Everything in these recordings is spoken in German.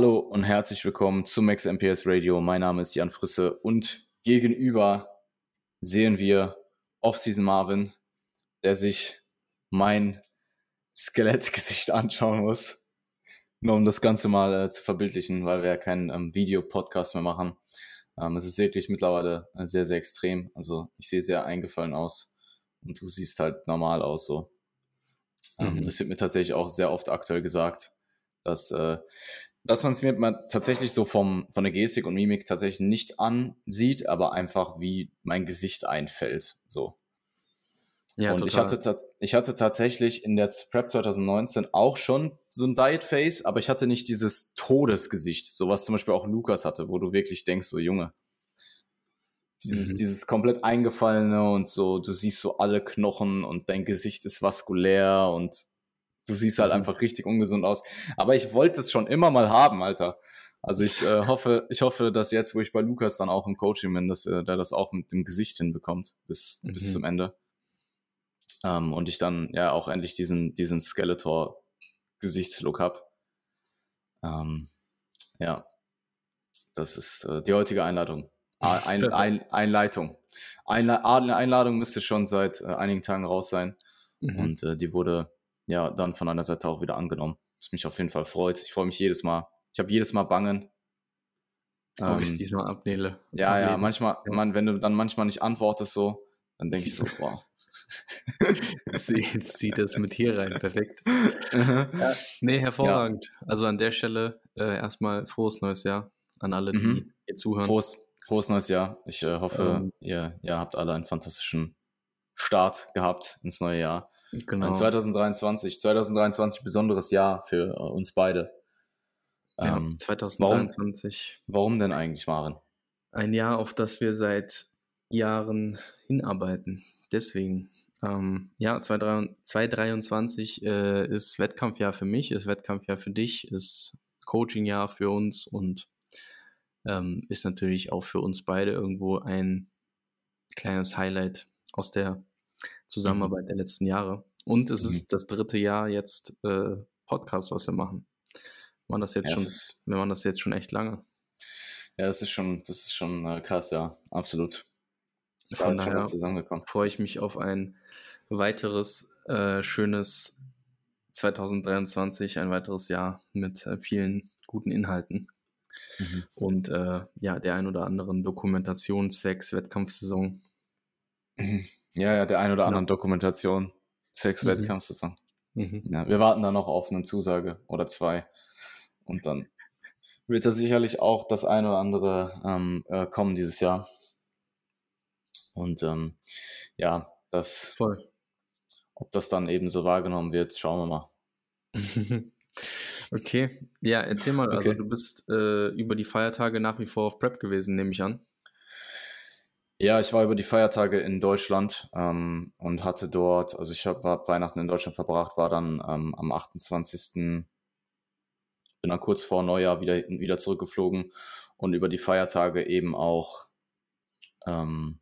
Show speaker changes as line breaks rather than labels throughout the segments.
Hallo und herzlich willkommen zum Max MPS Radio. Mein Name ist Jan Frisse und gegenüber sehen wir Off-Season Marvin, der sich mein Skelettgesicht anschauen muss, nur um das Ganze mal äh, zu verbildlichen, weil wir ja keinen ähm, Videopodcast mehr machen. Ähm, es ist wirklich mittlerweile äh, sehr, sehr extrem. Also ich sehe sehr eingefallen aus und du siehst halt normal aus so. Ähm, mhm. Das wird mir tatsächlich auch sehr oft aktuell gesagt, dass, äh, dass man es mir mal tatsächlich so vom, von der Gestik und Mimik tatsächlich nicht ansieht, aber einfach wie mein Gesicht einfällt. So. Ja, und total. ich hatte, ich hatte tatsächlich in der Prep 2019 auch schon so ein Diet Face, aber ich hatte nicht dieses Todesgesicht, so was zum Beispiel auch Lukas hatte, wo du wirklich denkst, so Junge, dieses, mhm. dieses komplett eingefallene und so, du siehst so alle Knochen und dein Gesicht ist vaskulär und du siehst halt einfach richtig ungesund aus. Aber ich wollte es schon immer mal haben, Alter. Also ich äh, hoffe, ich hoffe, dass jetzt, wo ich bei Lukas dann auch im Coaching bin, dass äh, der das auch mit dem Gesicht hinbekommt bis, mhm. bis zum Ende. Ähm, und ich dann ja auch endlich diesen, diesen Skeletor-Gesichtslook habe. Ähm, ja, das ist äh, die heutige Einladung. Ein, ein, Einleitung. Einla eine Einladung müsste schon seit äh, einigen Tagen raus sein. Mhm. Und äh, die wurde ja dann von einer Seite auch wieder angenommen. Was mich auf jeden Fall freut. Ich freue mich jedes Mal. Ich habe jedes Mal Bangen.
Ob ähm, ich es diesmal abnehme.
Ja, ja, manchmal. Man, wenn du dann manchmal nicht antwortest so, dann denke ich so, boah,
Jetzt zieht das mit hier rein, perfekt. ja, nee, hervorragend. Ja. Also an der Stelle äh, erstmal frohes neues Jahr an alle, die mhm. hier zuhören.
Frohes, frohes neues Jahr. Ich äh, hoffe, ähm, ihr, ihr habt alle einen fantastischen Start gehabt ins neue Jahr. Genau. 2023, 2023 besonderes Jahr für äh, uns beide.
Ja, ähm, 2023.
Warum, warum denn eigentlich, Maren?
Ein Jahr, auf das wir seit Jahren hinarbeiten. Deswegen, ähm, ja, 2023 äh, ist Wettkampfjahr für mich, ist Wettkampfjahr für dich, ist Coachingjahr für uns und ähm, ist natürlich auch für uns beide irgendwo ein kleines Highlight aus der Zusammenarbeit mhm. der letzten Jahre. Und es mhm. ist das dritte Jahr jetzt äh, Podcast, was wir machen. Wir machen das jetzt ja, schon, wir machen das jetzt schon echt lange.
Ja, das ist schon, das ist schon äh, krass, ja, absolut.
Von daher freue ich mich auf ein weiteres äh, schönes 2023, ein weiteres Jahr mit äh, vielen guten Inhalten. Mhm. Und äh, ja, der ein oder anderen Dokumentation zwecks Wettkampfsaison.
Mhm. Ja, ja, der ein oder anderen ja. Dokumentation zwecks mhm. Wettkampfsaison. Mhm. Ja, wir warten da noch auf eine Zusage oder zwei. Und dann wird da sicherlich auch das ein oder andere ähm, äh, kommen dieses Jahr. Und ähm, ja, das, Voll. ob das dann eben so wahrgenommen wird, schauen wir
mal. okay, ja, erzähl mal, also okay. also du bist äh, über die Feiertage nach wie vor auf Prep gewesen, nehme ich an.
Ja, ich war über die Feiertage in Deutschland ähm, und hatte dort, also ich habe hab Weihnachten in Deutschland verbracht, war dann ähm, am 28. bin dann kurz vor Neujahr wieder, wieder zurückgeflogen und über die Feiertage eben auch ähm,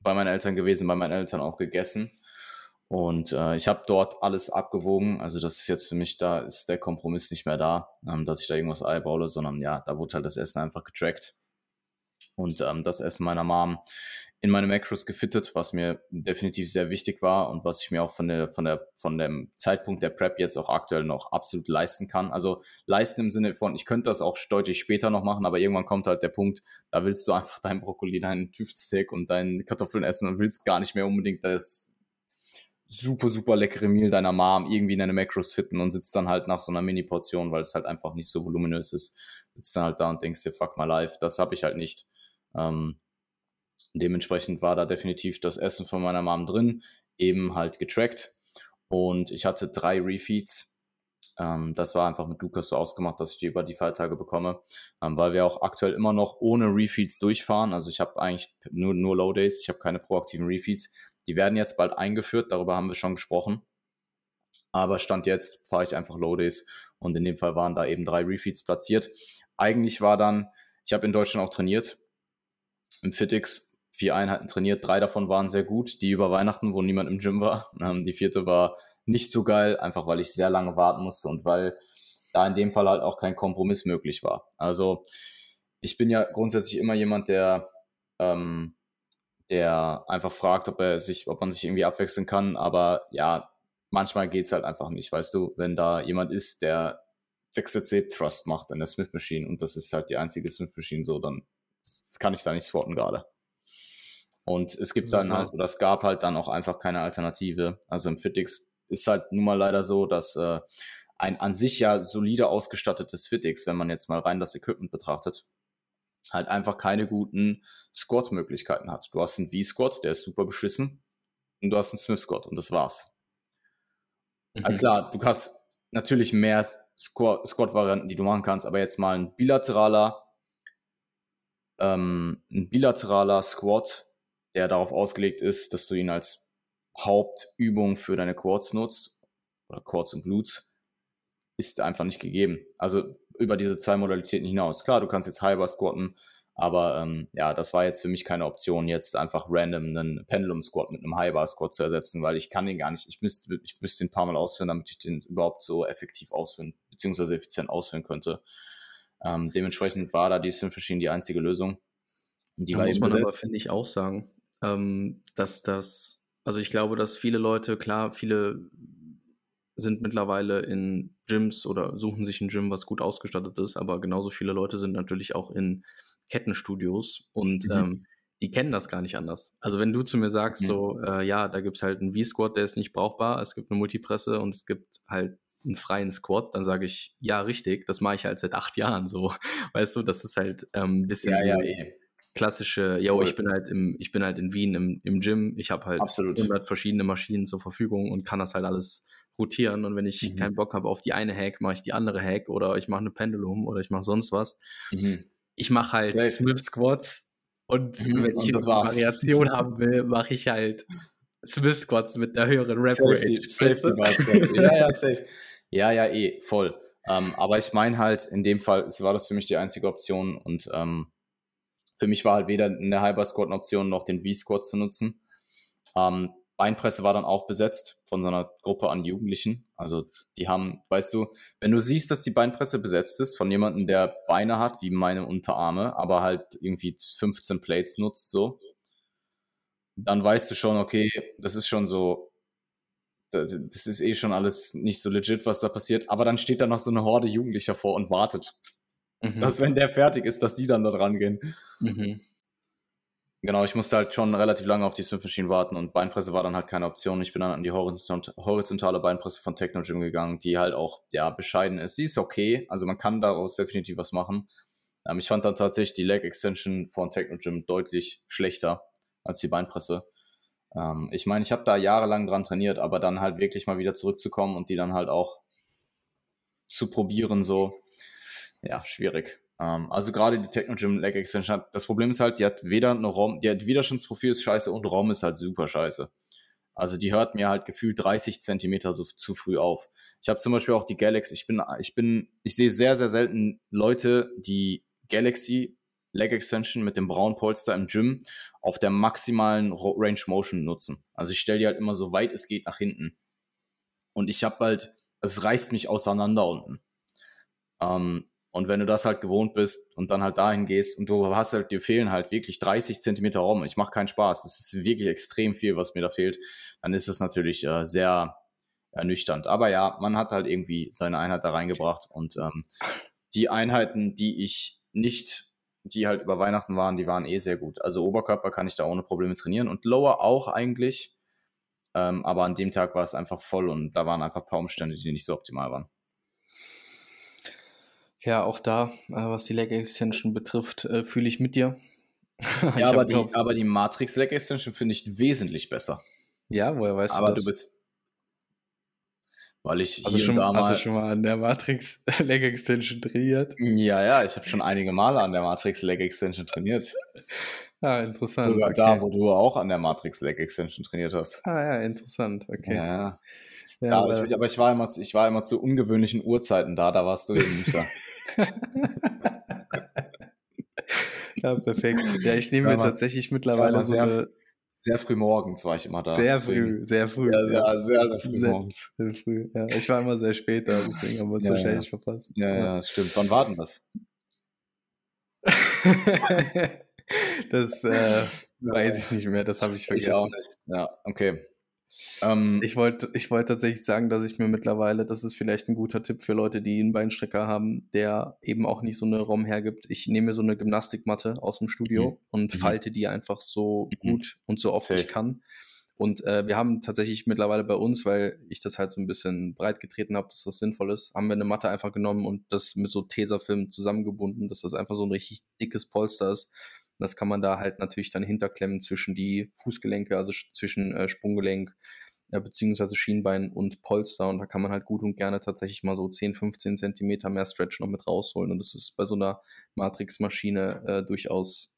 bei meinen Eltern gewesen, bei meinen Eltern auch gegessen. Und äh, ich habe dort alles abgewogen. Also das ist jetzt für mich, da ist der Kompromiss nicht mehr da, ähm, dass ich da irgendwas eyeballe, sondern ja, da wurde halt das Essen einfach getrackt. Und ähm, das Essen meiner Mom in meine Macros gefittet, was mir definitiv sehr wichtig war und was ich mir auch von der, von der, von dem Zeitpunkt der Prep jetzt auch aktuell noch absolut leisten kann. Also leisten im Sinne von, ich könnte das auch deutlich später noch machen, aber irgendwann kommt halt der Punkt, da willst du einfach dein Brokkoli, deinen Tüftsteak und deine Kartoffeln essen und willst gar nicht mehr unbedingt das super, super leckere Meal deiner Mom irgendwie in deine Macros fitten und sitzt dann halt nach so einer Mini-Portion, weil es halt einfach nicht so voluminös ist, sitzt dann halt da und denkst dir, fuck my life, das habe ich halt nicht. Ähm, Dementsprechend war da definitiv das Essen von meiner Mom drin, eben halt getrackt. Und ich hatte drei Refeeds. Ähm, das war einfach mit Lukas so ausgemacht, dass ich die über die Feiertage bekomme, ähm, weil wir auch aktuell immer noch ohne Refeeds durchfahren. Also ich habe eigentlich nur, nur Low Days, ich habe keine proaktiven Refeeds. Die werden jetzt bald eingeführt, darüber haben wir schon gesprochen. Aber Stand jetzt fahre ich einfach Low Days und in dem Fall waren da eben drei Refeeds platziert. Eigentlich war dann, ich habe in Deutschland auch trainiert, im Fitix vier Einheiten trainiert. Drei davon waren sehr gut. Die über Weihnachten, wo niemand im Gym war. Ähm, die vierte war nicht so geil, einfach weil ich sehr lange warten musste und weil da in dem Fall halt auch kein Kompromiss möglich war. Also ich bin ja grundsätzlich immer jemand, der, ähm, der einfach fragt, ob er sich, ob man sich irgendwie abwechseln kann. Aber ja, manchmal geht es halt einfach nicht, weißt du, wenn da jemand ist, der sechste Thrust macht in der Smith Machine und das ist halt die einzige Smith Machine so, dann kann ich da nicht squatten gerade. Und es gibt dann halt, oder es gab halt dann auch einfach keine Alternative. Also im Fitix ist halt nun mal leider so, dass äh, ein an sich ja solide ausgestattetes Fitix, wenn man jetzt mal rein das Equipment betrachtet, halt einfach keine guten Squat-Möglichkeiten hat. Du hast einen V-Squat, der ist super beschissen, und du hast einen Smith-Squat und das war's. Mhm. Also klar, du hast natürlich mehr Squat-Varianten, die du machen kannst, aber jetzt mal ein bilateraler, ähm, ein bilateraler Squat, der darauf ausgelegt ist, dass du ihn als Hauptübung für deine Quads nutzt, oder Quads und Glutes, ist einfach nicht gegeben. Also über diese zwei Modalitäten hinaus. Klar, du kannst jetzt halber squatten, aber ähm, ja, das war jetzt für mich keine Option, jetzt einfach random einen Pendulum Squat mit einem High Bar Squat zu ersetzen, weil ich kann den gar nicht, ich müsste, ich müsste den ein paar Mal ausführen, damit ich den überhaupt so effektiv ausführen, beziehungsweise effizient ausführen könnte. Ähm, dementsprechend war da die Synth Machine die einzige Lösung.
Die da war muss man besetzt. aber, finde ich, auch sagen, ähm, dass das, also ich glaube, dass viele Leute, klar, viele sind mittlerweile in Gyms oder suchen sich ein Gym, was gut ausgestattet ist, aber genauso viele Leute sind natürlich auch in Kettenstudios und mhm. ähm, die kennen das gar nicht anders. Also wenn du zu mir sagst, mhm. so, äh, ja, da gibt es halt einen V-Squat, der ist nicht brauchbar, es gibt eine Multipresse und es gibt halt einen freien Squat, dann sage ich, ja, richtig, das mache ich halt seit acht Jahren so. Weißt du, das ist halt ähm, ein bisschen ja, ja, eh. klassische, yo, cool. ich bin halt im, ich bin halt in Wien im, im Gym, ich habe halt Absolut. 100 verschiedene Maschinen zur Verfügung und kann das halt alles rotieren und wenn ich mhm. keinen Bock habe auf die eine Hack, mache ich die andere Hack oder ich mache eine Pendulum oder ich mache sonst was. Mhm. Ich mache halt Safe. Smith Squats und mhm. wenn ich eine Variation haben will, mache ich halt Smith Squats mit der höheren Rap Safety, Rate. Safety
Bar Squats. ja, ja, safe. Ja, ja, eh, voll. Ähm, aber ich meine halt, in dem Fall es war das für mich die einzige Option und ähm, für mich war halt weder eine Hyper Squat eine Option noch den V-Squat zu nutzen. Ähm, Beinpresse war dann auch besetzt von so einer Gruppe an Jugendlichen. Also die haben, weißt du, wenn du siehst, dass die Beinpresse besetzt ist von jemandem, der Beine hat wie meine Unterarme, aber halt irgendwie 15 Plates nutzt, so, dann weißt du schon, okay, das ist schon so, das ist eh schon alles nicht so legit, was da passiert. Aber dann steht da noch so eine Horde Jugendlicher vor und wartet, mhm. dass wenn der fertig ist, dass die dann da dran gehen. Mhm. Genau, ich musste halt schon relativ lange auf die Smith Machine warten und Beinpresse war dann halt keine Option. Ich bin dann an die horizontale Beinpresse von Techno Gym gegangen, die halt auch, ja, bescheiden ist. Sie ist okay, also man kann daraus definitiv was machen. Ähm, ich fand dann tatsächlich die Leg Extension von Techno Gym deutlich schlechter als die Beinpresse. Ähm, ich meine, ich habe da jahrelang dran trainiert, aber dann halt wirklich mal wieder zurückzukommen und die dann halt auch zu probieren, so, ja, schwierig. Ähm, also gerade die Techno-Gym Leg Extension hat, das Problem ist halt, die hat weder eine ROM, die hat Widerstandsprofil ist scheiße und ROM ist halt super scheiße. Also die hört mir halt gefühlt 30 Zentimeter so zu früh auf. Ich habe zum Beispiel auch die Galaxy, ich bin, ich bin, ich sehe sehr, sehr selten Leute, die Galaxy Leg Extension mit dem braunen Polster im Gym auf der maximalen Range Motion nutzen. Also ich stelle die halt immer so weit es geht nach hinten. Und ich habe halt, es reißt mich auseinander unten. Ähm, und wenn du das halt gewohnt bist und dann halt dahin gehst und du hast halt, dir fehlen halt wirklich 30 Zentimeter Raum, ich mache keinen Spaß, es ist wirklich extrem viel, was mir da fehlt, dann ist es natürlich äh, sehr ernüchternd. Aber ja, man hat halt irgendwie seine Einheit da reingebracht und ähm, die Einheiten, die ich nicht, die halt über Weihnachten waren, die waren eh sehr gut. Also Oberkörper kann ich da ohne Probleme trainieren und Lower auch eigentlich. Ähm, aber an dem Tag war es einfach voll und da waren einfach ein paar Umstände, die nicht so optimal waren.
Ja, auch da, äh, was die Leg Extension betrifft, äh, fühle ich mit dir.
ja, aber die, aber die Matrix Leg Extension finde ich wesentlich besser.
Ja, woher weißt
aber
du
das? du bist. Weil ich
also hier schon, und da mal. Hast du schon mal an der Matrix Leg Extension trainiert?
Ja, ja, ich habe schon einige Male an der Matrix Leg Extension trainiert.
Ah, interessant.
Sogar okay. da, wo du auch an der Matrix Leg Extension trainiert hast.
Ah ja, interessant, okay.
Ja, ja. ja aber, ich, aber ich, war immer, ich war immer zu ungewöhnlichen Uhrzeiten da, da warst du eben nicht da.
ja, perfekt. Ja, ich nehme mir tatsächlich mittlerweile so eine,
sehr früh morgens war ich immer da.
Sehr deswegen. früh, sehr früh.
Ja, sehr, sehr, sehr früh
sehr,
morgens.
Sehr früh, ja. Ich war immer sehr spät da, deswegen haben wir uns
ja,
wahrscheinlich
ja.
verpasst.
Ja, ja, das stimmt. Wann war denn das?
das äh, weiß ich nicht mehr, das habe ich vergessen. Ich auch nicht.
Ja, okay. Ähm,
ich wollte ich wollt tatsächlich sagen, dass ich mir mittlerweile, das ist vielleicht ein guter Tipp für Leute, die einen Beinstrecker haben, der eben auch nicht so eine ROM hergibt. Ich nehme mir so eine Gymnastikmatte aus dem Studio mhm. und mhm. falte die einfach so mhm. gut und so oft Safe. ich kann. Und äh, wir haben tatsächlich mittlerweile bei uns, weil ich das halt so ein bisschen breit getreten habe, dass das sinnvoll ist, haben wir eine Matte einfach genommen und das mit so Tesafilm zusammengebunden, dass das einfach so ein richtig dickes Polster ist. Und das kann man da halt natürlich dann hinterklemmen zwischen die Fußgelenke, also zwischen äh, Sprunggelenk, äh, beziehungsweise Schienbein und Polster. Und da kann man halt gut und gerne tatsächlich mal so 10, 15 Zentimeter mehr Stretch noch mit rausholen. Und das ist bei so einer Matrix-Maschine äh, durchaus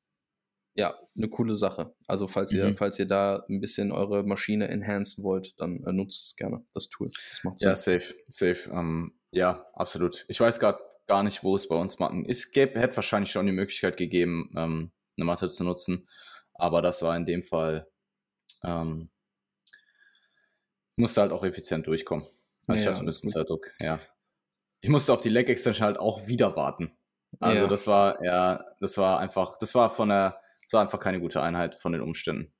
ja, eine coole Sache. Also falls ihr, mhm. falls ihr da ein bisschen eure Maschine enhancen wollt, dann äh, nutzt es gerne, das Tool. Das
macht Sinn. Ja, safe, safe. Um, ja, absolut. Ich weiß gerade gar nicht, wo es bei uns Matten. Es gäbe, hätte wahrscheinlich schon die Möglichkeit gegeben, ähm, eine Matte zu nutzen. Aber das war in dem Fall, ähm, musste halt auch effizient durchkommen. Also ja, ich hatte ein bisschen Zeitdruck, ja. Ich musste auf die Leg Extension halt auch wieder warten. Also ja. das war, ja, das war einfach, das war von der, das war einfach keine gute Einheit von den Umständen.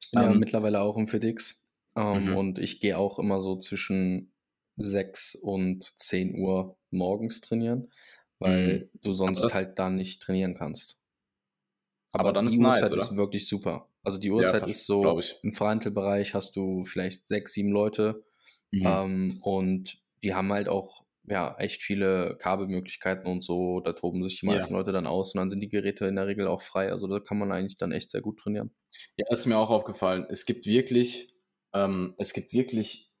Ich bin ähm, ja mittlerweile auch im FitX ähm, mhm. und ich gehe auch immer so zwischen 6 und 10 Uhr morgens trainieren, weil mhm. du sonst halt da nicht trainieren kannst. Aber, aber dann die ist Uhrzeit nice, oder? ist wirklich super. Also die Uhrzeit ja, ist so, im Freihandelbereich hast du vielleicht sechs, sieben Leute mhm. ähm, und die haben halt auch ja, echt viele Kabelmöglichkeiten und so. Da toben sich die meisten ja. Leute dann aus und dann sind die Geräte in der Regel auch frei. Also da kann man eigentlich dann echt sehr gut trainieren.
Ja, das ist mir auch aufgefallen. Es gibt wirklich, ähm, es gibt wirklich,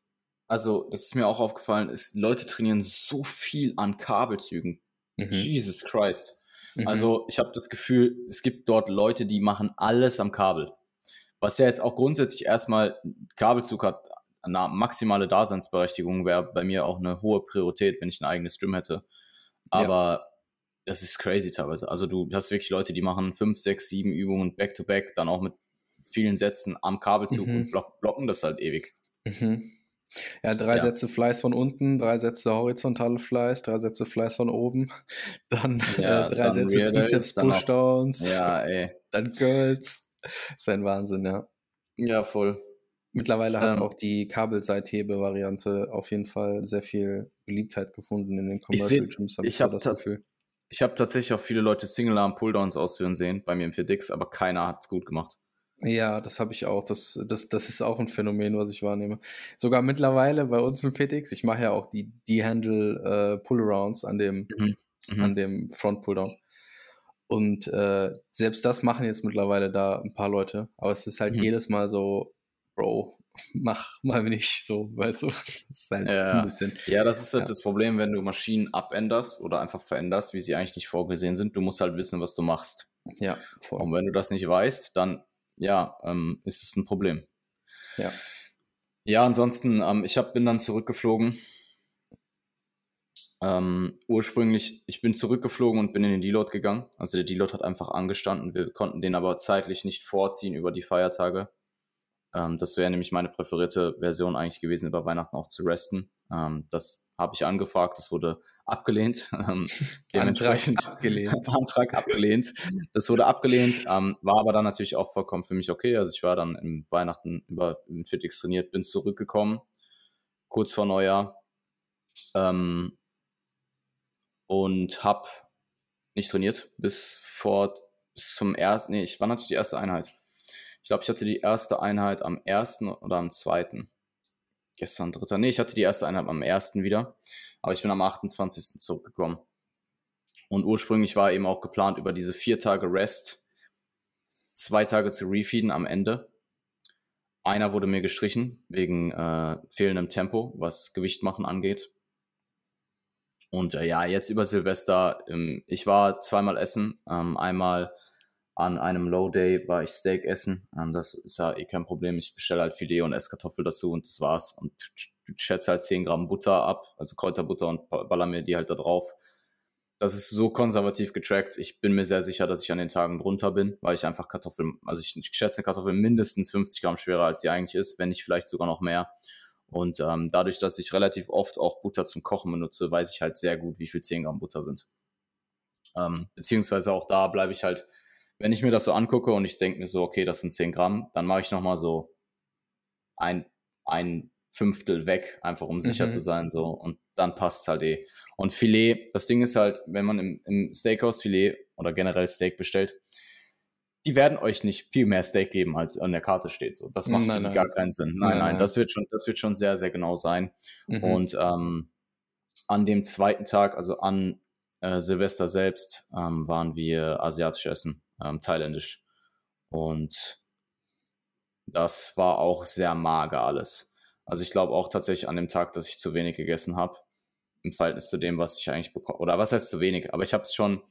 also das ist mir auch aufgefallen, ist, Leute trainieren so viel an Kabelzügen. Mhm. Jesus Christ. Mhm. Also ich habe das Gefühl, es gibt dort Leute, die machen alles am Kabel. Was ja jetzt auch grundsätzlich erstmal Kabelzug hat, eine maximale Daseinsberechtigung wäre bei mir auch eine hohe Priorität, wenn ich ein eigenes Stream hätte. Aber ja. das ist crazy teilweise. Also du hast wirklich Leute, die machen fünf, sechs, sieben Übungen back-to-back, -back, dann auch mit vielen Sätzen am Kabelzug mhm. und block, blocken das halt ewig.
Mhm. Ja, drei ja. Sätze Fleiß von unten, drei Sätze horizontale Fleiß, drei Sätze Fleiß von oben, dann ja, äh, drei dann Sätze Trizeps Pushdowns,
ja, ey.
dann Girls. Das ist ein Wahnsinn, ja.
Ja, voll.
Mittlerweile hat ähm, auch die Kabelseithebe-Variante auf jeden Fall sehr viel Beliebtheit gefunden in den
Commercial Gyms. Ich, ich habe hab tatsächlich auch viele Leute Single-Arm-Pulldowns ausführen sehen bei mir im 4Dix, aber keiner hat es gut gemacht.
Ja, das habe ich auch. Das, das, das ist auch ein Phänomen, was ich wahrnehme. Sogar mittlerweile bei uns im FitX, ich mache ja auch die, die Handle äh, Pull-Arounds an dem, mhm. Mhm. an dem Front Pulldown. Und äh, selbst das machen jetzt mittlerweile da ein paar Leute. Aber es ist halt mhm. jedes Mal so, Bro, mach mal nicht so, weißt du? Das
ist halt ja. ein bisschen. Ja, das ist halt ja. das Problem, wenn du Maschinen abänderst oder einfach veränderst, wie sie eigentlich nicht vorgesehen sind. Du musst halt wissen, was du machst.
Ja,
voll. Und wenn du das nicht weißt, dann ja, ähm, ist es ein Problem.
Ja.
Ja, ansonsten, ähm, ich hab, bin dann zurückgeflogen. Ähm, ursprünglich, ich bin zurückgeflogen und bin in den Deload gegangen. Also der Deload hat einfach angestanden. Wir konnten den aber zeitlich nicht vorziehen über die Feiertage. Ähm, das wäre nämlich meine präferierte Version eigentlich gewesen, über Weihnachten auch zu resten. Ähm, das habe ich angefragt, das wurde abgelehnt. Ähm,
dementsprechend abgelehnt.
Antrag abgelehnt. Das wurde abgelehnt, ähm, war aber dann natürlich auch vollkommen für mich okay. Also ich war dann im Weihnachten über im Fitix trainiert, bin zurückgekommen, kurz vor Neujahr ähm, und habe nicht trainiert bis vor bis zum ersten. Nee, ich war natürlich die erste Einheit. Ich glaube, ich hatte die erste Einheit am ersten oder am zweiten. Gestern dritter. Nee, ich hatte die erste Einheit am ersten wieder. Aber ich bin am 28. zurückgekommen. Und ursprünglich war eben auch geplant, über diese vier Tage Rest zwei Tage zu refeeden am Ende. Einer wurde mir gestrichen wegen äh, fehlendem Tempo, was Gewicht angeht. Und äh, ja, jetzt über Silvester, ähm, ich war zweimal essen. Ähm, einmal an einem Low Day war ich Steak essen. Ähm, das ist ja eh kein Problem. Ich bestelle halt Filet und Esskartoffel dazu und das war's. Und schätze halt 10 Gramm Butter ab, also Kräuterbutter und baller mir die halt da drauf. das ist so konservativ getrackt. Ich bin mir sehr sicher, dass ich an den Tagen drunter bin, weil ich einfach Kartoffeln, also ich, schätze Kartoffeln mindestens 50 Gramm schwerer, als sie eigentlich ist, wenn nicht vielleicht sogar noch mehr. Und ähm, dadurch, dass ich relativ oft auch Butter zum Kochen benutze, weiß ich halt sehr gut, wie viel 10 Gramm Butter sind. Ähm, beziehungsweise auch da bleibe ich halt, wenn ich mir das so angucke und ich denke mir so, okay, das sind 10 Gramm, dann mache ich nochmal so ein, ein Fünftel weg, einfach um sicher mhm. zu sein, so. Und dann passt es halt eh. Und Filet, das Ding ist halt, wenn man im, im Steakhouse Filet oder generell Steak bestellt, die werden euch nicht viel mehr Steak geben, als an der Karte steht. So, das macht nein, nein. gar keinen Sinn. Nein, nein, nein, das wird schon, das wird schon sehr, sehr genau sein. Mhm. Und ähm, an dem zweiten Tag, also an äh, Silvester selbst, ähm, waren wir asiatisch essen, ähm, thailändisch. Und das war auch sehr mager alles. Also ich glaube auch tatsächlich an dem Tag, dass ich zu wenig gegessen habe im Verhältnis zu dem, was ich eigentlich bekomme. Oder was heißt zu wenig? Aber ich habe es schon,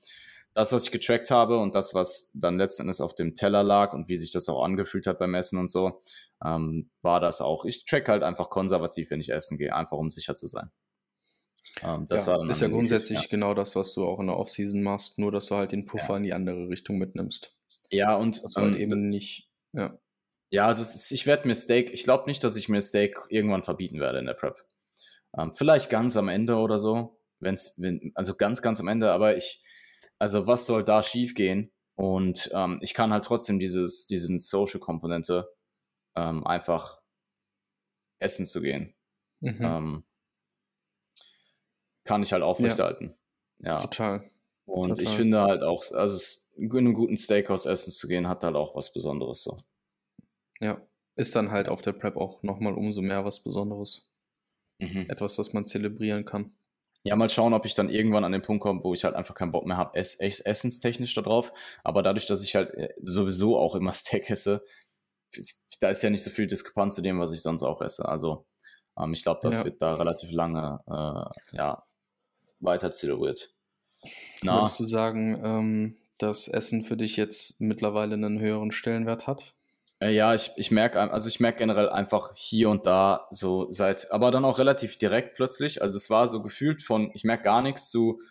das, was ich getrackt habe und das, was dann letzten Endes auf dem Teller lag und wie sich das auch angefühlt hat beim Essen und so, ähm, war das auch. Ich track halt einfach konservativ, wenn ich essen gehe, einfach um sicher zu sein.
Ähm, das ja, ist ja grundsätzlich ja. genau das, was du auch in der Offseason machst, nur dass du halt den Puffer ja. in die andere Richtung mitnimmst.
Ja, und
dass ähm, eben nicht, ja.
Ja, also ist, ich werde mir Steak, ich glaube nicht, dass ich mir Steak irgendwann verbieten werde in der Prep. Ähm, vielleicht ganz am Ende oder so, wenn's, wenn, also ganz, ganz am Ende, aber ich, also was soll da schiefgehen? Und ähm, ich kann halt trotzdem dieses, diesen Social-Komponente ähm, einfach essen zu gehen. Mhm. Kann ich halt aufrechterhalten. Ja, ja.
total.
Und
total.
ich finde halt auch, also in einem guten Steakhouse essen zu gehen, hat halt auch was Besonderes so.
Ja, ist dann halt auf der Prep auch nochmal umso mehr was Besonderes.
Mhm.
Etwas, was man zelebrieren kann.
Ja, mal schauen, ob ich dann irgendwann an den Punkt komme, wo ich halt einfach keinen Bock mehr habe, ess essenstechnisch da drauf. Aber dadurch, dass ich halt äh, sowieso auch immer Steak esse, da ist ja nicht so viel Diskrepanz zu dem, was ich sonst auch esse. Also ähm, ich glaube, das ja. wird da relativ lange äh, ja, weiter zelebriert.
Würdest du sagen, ähm, dass Essen für dich jetzt mittlerweile einen höheren Stellenwert hat?
Äh, ja, ich, ich merke, also ich merke generell einfach hier und da so seit, aber dann auch relativ direkt plötzlich. Also es war so gefühlt von, ich merke gar nichts zu,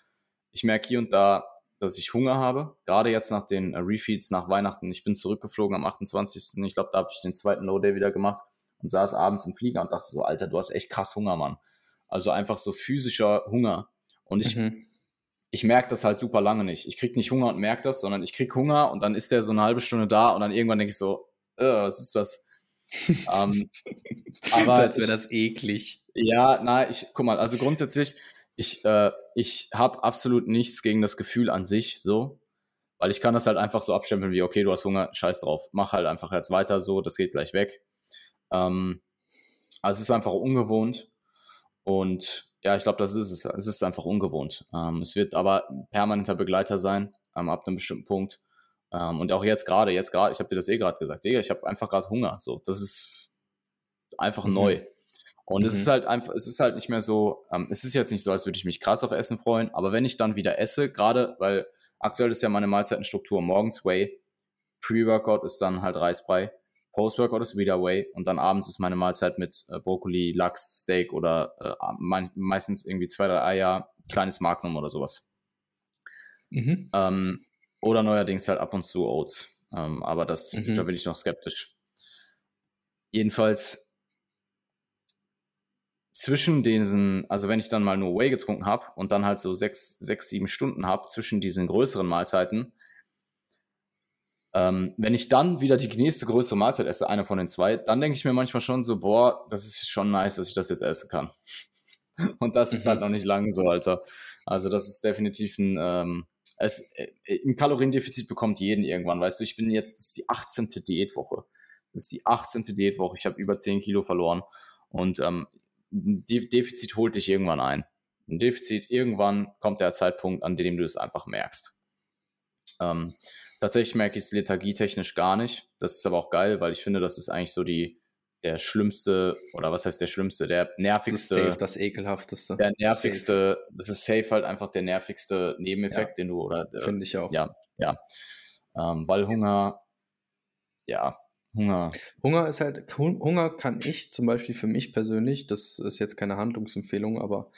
ich merke hier und da, dass ich Hunger habe. Gerade jetzt nach den äh, Refeeds nach Weihnachten. Ich bin zurückgeflogen am 28. Ich glaube, da habe ich den zweiten No Day wieder gemacht und saß abends im Flieger und dachte so, Alter, du hast echt krass Hunger, Mann. Also einfach so physischer Hunger. Und ich, mhm. ich merke das halt super lange nicht. Ich krieg nicht Hunger und merke das, sondern ich krieg Hunger und dann ist der so eine halbe Stunde da und dann irgendwann denke ich so, äh, was ist das?
ähm, aber als wäre das eklig.
Ja, na, ich, guck mal, also grundsätzlich, ich, äh, ich habe absolut nichts gegen das Gefühl an sich, so, weil ich kann das halt einfach so abstempeln wie, okay, du hast Hunger, scheiß drauf, mach halt einfach jetzt weiter so, das geht gleich weg. Ähm, also es ist einfach ungewohnt und ja, ich glaube, das ist es. Es ist einfach ungewohnt. Ähm, es wird aber permanenter Begleiter sein, ähm, ab einem bestimmten Punkt. Ähm, und auch jetzt gerade, jetzt gerade, ich habe dir das eh gerade gesagt, Digga, ich habe einfach gerade Hunger. So, das ist einfach mhm. neu. Und mhm. es ist halt einfach, es ist halt nicht mehr so, ähm, es ist jetzt nicht so, als würde ich mich krass auf Essen freuen, aber wenn ich dann wieder esse, gerade weil aktuell ist ja meine Mahlzeitenstruktur morgens Whey, Pre-Workout ist dann halt Reisbrei, Post-Workout ist wieder Whey und dann abends ist meine Mahlzeit mit äh, Brokkoli, Lachs, Steak oder äh, me meistens irgendwie zwei, drei Eier, kleines Magnum oder sowas. Mhm. Ähm, oder neuerdings halt ab und zu Oats. Ähm, aber das, mhm. da bin ich noch skeptisch. Jedenfalls zwischen diesen, also wenn ich dann mal nur Whey getrunken habe und dann halt so sechs, sechs, sieben Stunden habe zwischen diesen größeren Mahlzeiten, ähm, wenn ich dann wieder die nächste größere Mahlzeit esse, eine von den zwei, dann denke ich mir manchmal schon so, boah, das ist schon nice, dass ich das jetzt essen kann. und das ist halt mhm. noch nicht lange so, Alter. Also das ist definitiv ein, ähm, es, äh, ein Kaloriendefizit bekommt jeden irgendwann, weißt du, ich bin jetzt, das ist die 18. Diätwoche. Das ist die 18. Diätwoche. Ich habe über 10 Kilo verloren und ähm, ein Defizit holt dich irgendwann ein. Ein Defizit, irgendwann kommt der Zeitpunkt, an dem du es einfach merkst. Ähm, tatsächlich merke ich es lethargietechnisch gar nicht. Das ist aber auch geil, weil ich finde, das ist eigentlich so die, der schlimmste, oder was heißt der schlimmste, der nervigste. Das, safe,
das ekelhafteste.
Der nervigste, safe. das ist safe halt einfach der nervigste Nebeneffekt, ja, den du, oder.
Äh, Finde ich auch.
Ja, ja. Ähm, weil Hunger, ja, Hunger.
Hunger ist halt, Hunger kann ich zum Beispiel für mich persönlich, das ist jetzt keine Handlungsempfehlung, aber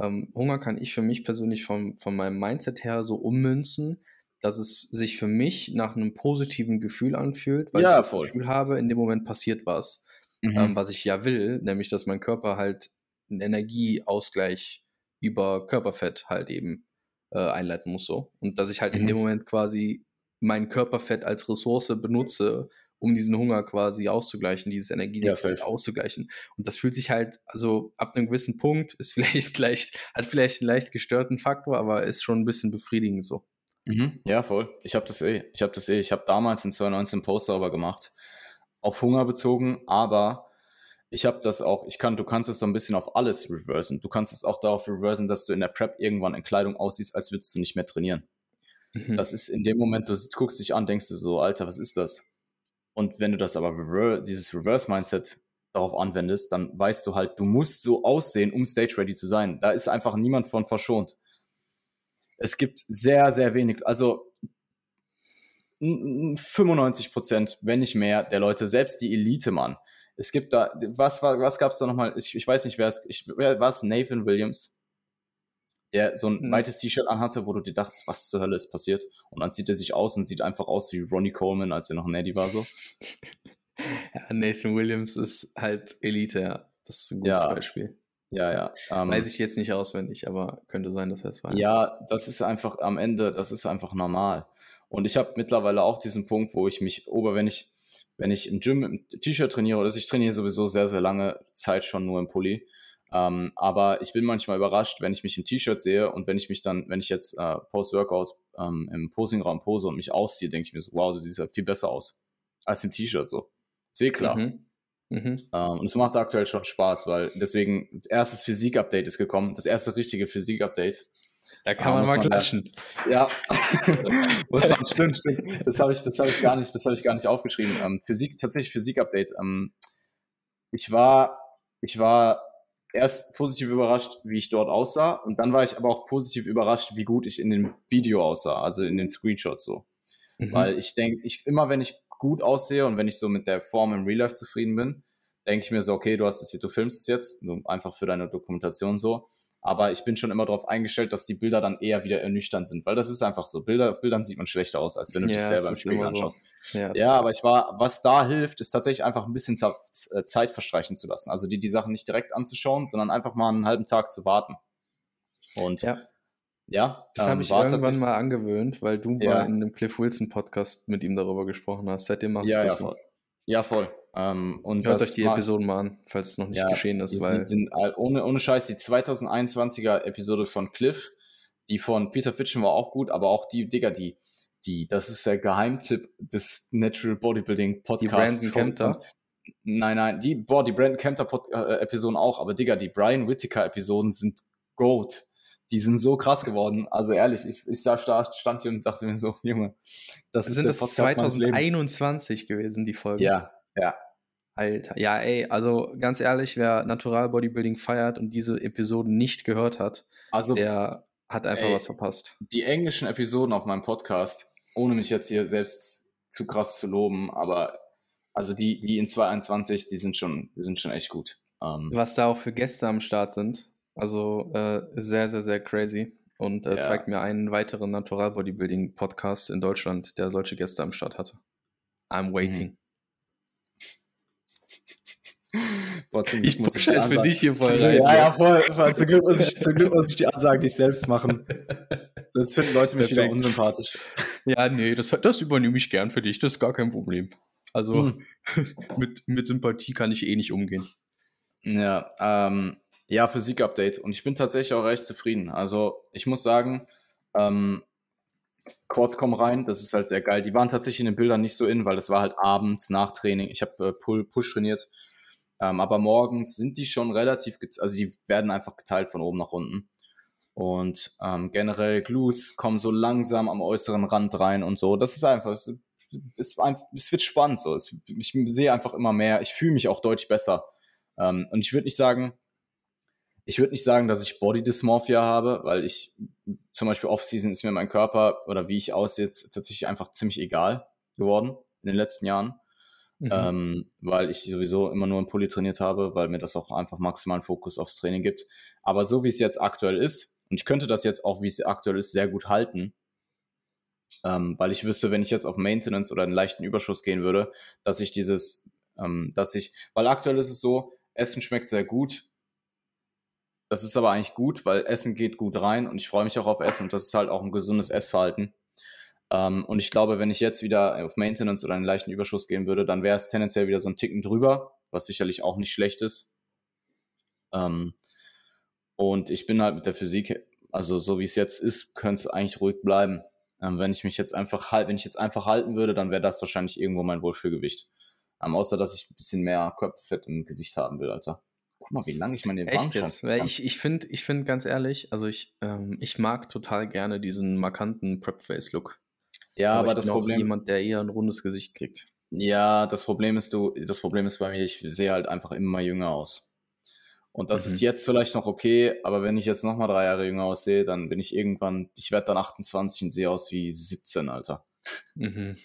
Ähm, Hunger kann ich für mich persönlich vom, von meinem Mindset her so ummünzen, dass es sich für mich nach einem positiven Gefühl anfühlt, weil
Ja,
ich das
voll.
Gefühl habe, in dem Moment passiert was,
Mhm.
ähm, was ich ja will, nämlich dass mein Körper halt einen Energieausgleich über Körperfett halt eben äh, einleiten muss so und dass ich halt in
Mhm.
dem Moment quasi mein Körperfett als Ressource benutze, um diesen Hunger quasi auszugleichen, dieses Energiedefizit
safe.
auszugleichen. Und das fühlt sich halt, also ab einem gewissen Punkt ist vielleicht leicht, hat vielleicht einen leicht gestörten Faktor, aber ist schon ein bisschen befriedigend so.
Mhm. Ja, voll. Ich habe das eh. Ich habe das eh. Ich habe damals in 2019 einen Post darüber gemacht, auf Hunger bezogen, aber ich habe das auch, ich kann, du kannst es so ein bisschen auf alles reversen. Du kannst es auch darauf reversen, dass du in der Prep irgendwann in Kleidung aussiehst, als würdest du nicht mehr trainieren.
Mhm.
Das ist in dem Moment, du guckst dich an, denkst du so, Alter, was ist das? Und wenn du das aber rever dieses Reverse-Mindset darauf anwendest, dann weißt du halt, du musst so aussehen, um stage-ready zu sein. Da ist einfach niemand von verschont. Es gibt sehr, sehr wenig, also 95 Prozent, wenn nicht mehr, der Leute, selbst die Elite, Mann. Es gibt da, was war, was gab's da nochmal? Ich, ich weiß nicht, wer es, war es? Nathan Williams, der so ein
Hm.
weites T-Shirt anhatte, wo du dir dachtest, was zur Hölle ist passiert? Und dann zieht er sich aus und sieht einfach aus wie Ronnie Coleman, als er noch ein Eddie war, so.
Ja, Nathan Williams ist halt Elite, ja. Das ist ein gutes
Ja.
Beispiel.
Ja, ja. Ähm,
Weiß ich jetzt nicht auswendig, aber könnte sein, dass er es war.
Ja, das ist einfach am Ende, das ist einfach normal. Und ich habe mittlerweile auch diesen Punkt, wo ich mich ober, wenn ich, wenn ich im Gym im T-Shirt trainiere, oder ich trainiere sowieso sehr, sehr lange Zeit schon nur im Pulli. Ähm, aber ich bin manchmal überrascht, wenn ich mich im T-Shirt sehe und wenn ich mich dann, wenn ich jetzt äh, Post-Workout ähm, im Posingraum pose und mich ausziehe, denke ich mir so, wow, du siehst halt viel besser aus als im T-Shirt so. Seh klar.
Mhm. Mhm.
Ähm, und es macht aktuell schon Spaß, weil deswegen erstes Physik-Update ist gekommen, das erste richtige Physik-Update.
Da kann man
muss
mal
man
klatschen.
Ja, das stimmt, stimmt. Das habe ich, das habe ich gar nicht, das habe ich gar nicht aufgeschrieben. Ähm, Physik, tatsächlich Physik-Update. Ähm, ich war, ich war erst positiv überrascht, wie ich dort aussah, und dann war ich aber auch positiv überrascht, wie gut ich in dem Video aussah, also in den Screenshots so.
Mhm.
Weil ich denke, ich immer wenn ich gut aussehe und wenn ich so mit der Form im Real Life zufrieden bin, denke ich mir so, okay, du hast es hier, du filmst es jetzt, einfach für deine Dokumentation so. Aber ich bin schon immer darauf eingestellt, dass die Bilder dann eher wieder ernüchternd sind, weil das ist einfach so. Bilder, auf Bildern sieht man schlechter aus, als wenn du dich
Ja,
selber
es
im Spiegel
immer so.
anschaust.
Ja,
Ja, aber ich war, was da hilft, ist tatsächlich einfach ein bisschen Zeit verstreichen zu lassen. Also die, die Sachen nicht direkt anzuschauen, sondern einfach mal einen halben Tag zu warten. Und ja,
ja. Das habe
ähm,
ich
war
irgendwann mal angewöhnt, weil du
Ja.
mal in einem Cliff Wilson Podcast mit ihm darüber gesprochen hast. Seitdem mache ich
Ja, ja,
das so.
voll. Ja, voll. Ähm, und
Hört euch die Episoden mal an, falls es noch nicht
Ja,
geschehen ist,
Die
weil
sind, sind ohne, ohne Scheiß, die 2021er Episode von Cliff, die von Peter Fitchen war auch gut, aber auch die, Digga, die, die, das ist der Geheimtipp des Natural Bodybuilding
die
Podcasts.
Brandon Kempter.
Nein, nein, die, boah, die Brandon Kempter Pod, äh, Episoden auch, aber Digga, die Brian Whittaker Episoden sind Goat. Die sind so krass geworden. Also ehrlich, ich, ich sah, sta- stand hier und dachte mir so, Junge, das
sind das
Podcast meines Lebens.
2021 gewesen, die Folge?
Ja, ja.
Alter. Ja, ey, also ganz ehrlich, wer Natural Bodybuilding feiert und diese Episoden nicht gehört hat,
Also
der hat einfach
Ey.
was verpasst.
die englischen Episoden auf meinem Podcast, ohne mich jetzt hier selbst zu krass zu loben, aber also die, die in 2021, die sind schon, die sind schon echt gut. Ähm,
Was da auch für Gäste am Start sind. Also äh, sehr, sehr, sehr crazy. Und äh,
Ja.
zeigt mir einen weiteren Natural Bodybuilding Podcast in Deutschland, der solche Gäste am Start hatte. I'm waiting.
boah, zum
Ich
muss die
halt für dich hier voll
Ja,
rein.
ja, voll. voll. Zum, Glück muss ich, zum Glück muss ich die Ansage nicht selbst machen. Sonst finden Leute mich wieder
Perfekt.
unsympathisch.
Ja, nee, das, das übernehme ich gern für dich. Das ist gar kein Problem. Also
Hm.
mit, mit Sympathie kann ich eh nicht umgehen.
Ja, ähm, ja, Physik-Update. Und ich bin tatsächlich auch recht zufrieden. Also, ich muss sagen, ähm, Quad kommen rein, das ist halt sehr geil. Die waren tatsächlich in den Bildern nicht so in, weil das war halt abends nach Training. Ich habe äh, Push trainiert. Ähm, aber morgens sind die schon relativ, also die werden einfach geteilt von oben nach unten. Und ähm, generell Glutes kommen so langsam am äußeren Rand rein und so. Das ist einfach, es, einfach, es wird spannend so. Es, ich sehe einfach immer mehr. Ich fühle mich auch deutlich besser. Ähm, und ich würde nicht sagen, ich würde nicht sagen, dass ich Body Dysmorphia habe, weil ich zum Beispiel Off-Season ist mir mein Körper oder wie ich aussehe tatsächlich einfach ziemlich egal geworden in den letzten Jahren. Mhm. Ähm, weil ich sowieso immer nur im Pulli trainiert habe, weil mir das auch einfach maximalen Fokus aufs Training gibt. Aber so wie es jetzt aktuell ist, und ich könnte das jetzt auch, wie es aktuell ist, sehr gut halten, ähm, weil ich wüsste, wenn ich jetzt auf Maintenance oder einen leichten Überschuss gehen würde, dass ich dieses, ähm, dass ich, weil aktuell ist es so, Essen schmeckt sehr gut. Das ist aber eigentlich gut, weil Essen geht gut rein und ich freue mich auch auf Essen und das ist halt auch ein gesundes Essverhalten. Ähm, und ich glaube, wenn ich jetzt wieder auf Maintenance oder einen leichten Überschuss gehen würde, dann wäre es tendenziell wieder so ein Ticken drüber, was sicherlich auch nicht schlecht ist. Ähm, und ich bin halt mit der Physik, also so wie es jetzt ist, könnte es eigentlich ruhig bleiben. Ähm, wenn ich mich jetzt einfach halt, wenn ich jetzt einfach halten würde, dann wäre das wahrscheinlich irgendwo mein Wohlfühlgewicht. Ähm, außer dass ich ein bisschen mehr Körperfett im Gesicht haben will, Alter. Guck mal, wie lange ich meine
Echt jetzt? Ich, ich finde, ich find ganz ehrlich, also ich, ähm, ich mag total gerne diesen markanten Prep-Face-Look.
Ja, aber, aber das Problem.
jemand, der eher ein rundes Gesicht kriegt.
Ja, das Problem ist, du, das Problem ist bei mir, ich sehe halt einfach immer jünger aus. Und das mhm. ist jetzt vielleicht noch okay, aber wenn ich jetzt nochmal drei Jahre jünger aussehe, dann bin ich irgendwann, ich werde dann 28 und sehe aus wie 17, Alter. Mhm.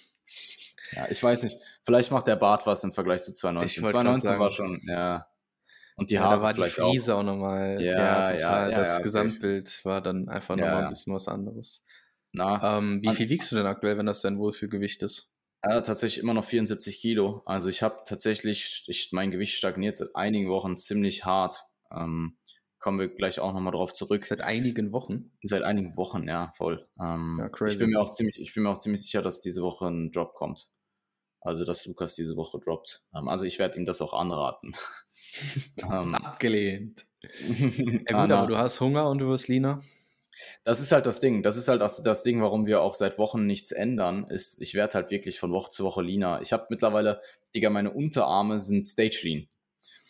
Ja, ich weiß nicht. Vielleicht macht der Bart was im Vergleich zu 2019. 2019 war schon, ja.
Und die ja, Haare da war vielleicht die Friese auch, auch nochmal.
Ja, ja, total.
Ja, das Gesamtbild safe. war dann einfach nochmal ein bisschen was anderes. Na, ähm, wie viel wiegst du denn aktuell, wenn das dein Wohlfühlgewicht ist?
Ja, tatsächlich immer noch 74 Kilo. Also ich habe tatsächlich, ich, mein Gewicht stagniert seit einigen Wochen ziemlich hart. Ähm, kommen wir gleich auch nochmal drauf zurück.
Seit einigen Wochen?
Seit einigen Wochen, ja, voll. Ähm, ja, crazy. Ich bin mir auch ziemlich, ich bin mir auch ziemlich sicher, dass diese Woche ein Drop kommt. Also dass Lukas diese Woche droppt. Ähm, also ich werde ihm das auch anraten.
ähm, Abgelehnt. ja gut, aber du hast Hunger und du wirst leaner.
Das ist halt das Ding. Das ist halt auch das Ding, warum wir auch seit Wochen nichts ändern. Ist, ich werde halt wirklich von Woche zu Woche leaner. Ich habe mittlerweile, Digga, meine Unterarme sind Stage Lean.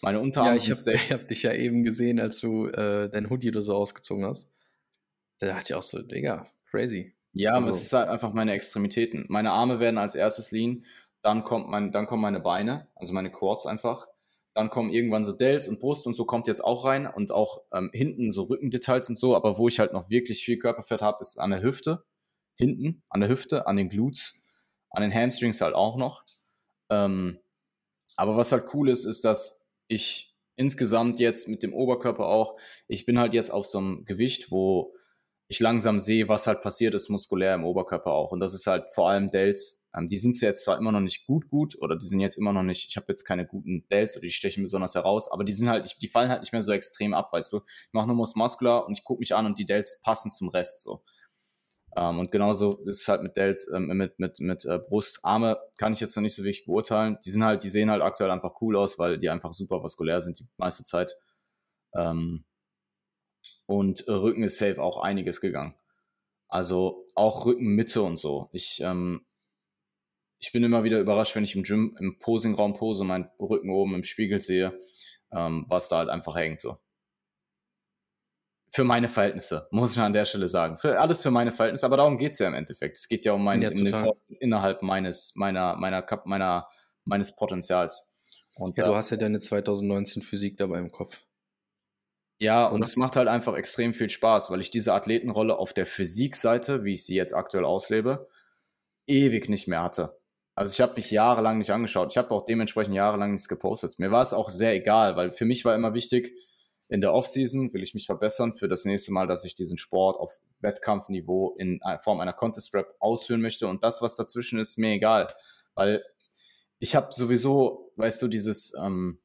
Meine Unterarme
ja, ich sind hab, Ich habe dich ja eben gesehen, als du äh, dein Hoodie oder so ausgezogen hast. Da dachte ich auch so, Digga, crazy.
Ja, also. es ist halt einfach meine Extremitäten. Meine Arme werden als erstes lean, dann kommt mein, dann kommen meine Beine, also meine Quads einfach. Dann kommen irgendwann so Dells und Brust und so kommt jetzt auch rein und auch ähm, hinten so Rückendetails und so. Aber wo ich halt noch wirklich viel Körperfett habe, ist an der Hüfte. Hinten, an der Hüfte, an den Glutes, an den Hamstrings halt auch noch. Ähm, aber was halt cool ist, ist, dass ich insgesamt jetzt mit dem Oberkörper auch, ich bin halt jetzt auf so einem Gewicht, wo ich langsam sehe, was halt passiert ist muskulär im Oberkörper auch. Und das ist halt vor allem Dells. Ähm, die sind jetzt zwar immer noch nicht gut gut oder die sind jetzt immer noch nicht, ich habe jetzt keine guten Dells oder die stechen besonders heraus, aber die sind halt, die fallen halt nicht mehr so extrem ab, weißt du. Ich mache nur Muscular und ich gucke mich an und die Dells passen zum Rest so. Ähm, und genauso ist es halt mit Dells, ähm, mit, mit, mit äh, Brust. Arme kann ich jetzt noch nicht so wirklich beurteilen. Die sind halt, die sehen halt aktuell einfach cool aus, weil die einfach super vaskulär sind die meiste Zeit. Ähm, und äh, Rücken ist safe auch einiges gegangen. Also auch Rückenmitte und so. Ich, ähm, ich bin immer wieder überrascht, wenn ich im Gym, im Posingraum pose, meinen Rücken oben im Spiegel sehe, ähm, was da halt einfach hängt so. Für meine Verhältnisse, muss man an der Stelle sagen. Für, alles für meine Verhältnisse, aber darum geht's ja im Endeffekt. Es geht ja um mein, ja, um innerhalb meines, meiner, meiner, meiner, meines Potenzials.
Und, ja, du hast ja deine 2019 Physik dabei im Kopf.
Ja, und es macht halt einfach extrem viel Spaß, weil ich diese Athletenrolle auf der Physikseite, wie ich sie jetzt aktuell auslebe, ewig nicht mehr hatte. Also ich habe mich jahrelang nicht angeschaut. Ich habe auch dementsprechend jahrelang nichts gepostet. Mir war es auch sehr egal, weil für mich war immer wichtig, in der Offseason will ich mich verbessern für das nächste Mal, dass ich diesen Sport auf Wettkampfniveau in Form einer Contest Rap ausführen möchte. Und das, was dazwischen ist, mir egal. Weil ich habe sowieso, weißt du, dieses, ähm,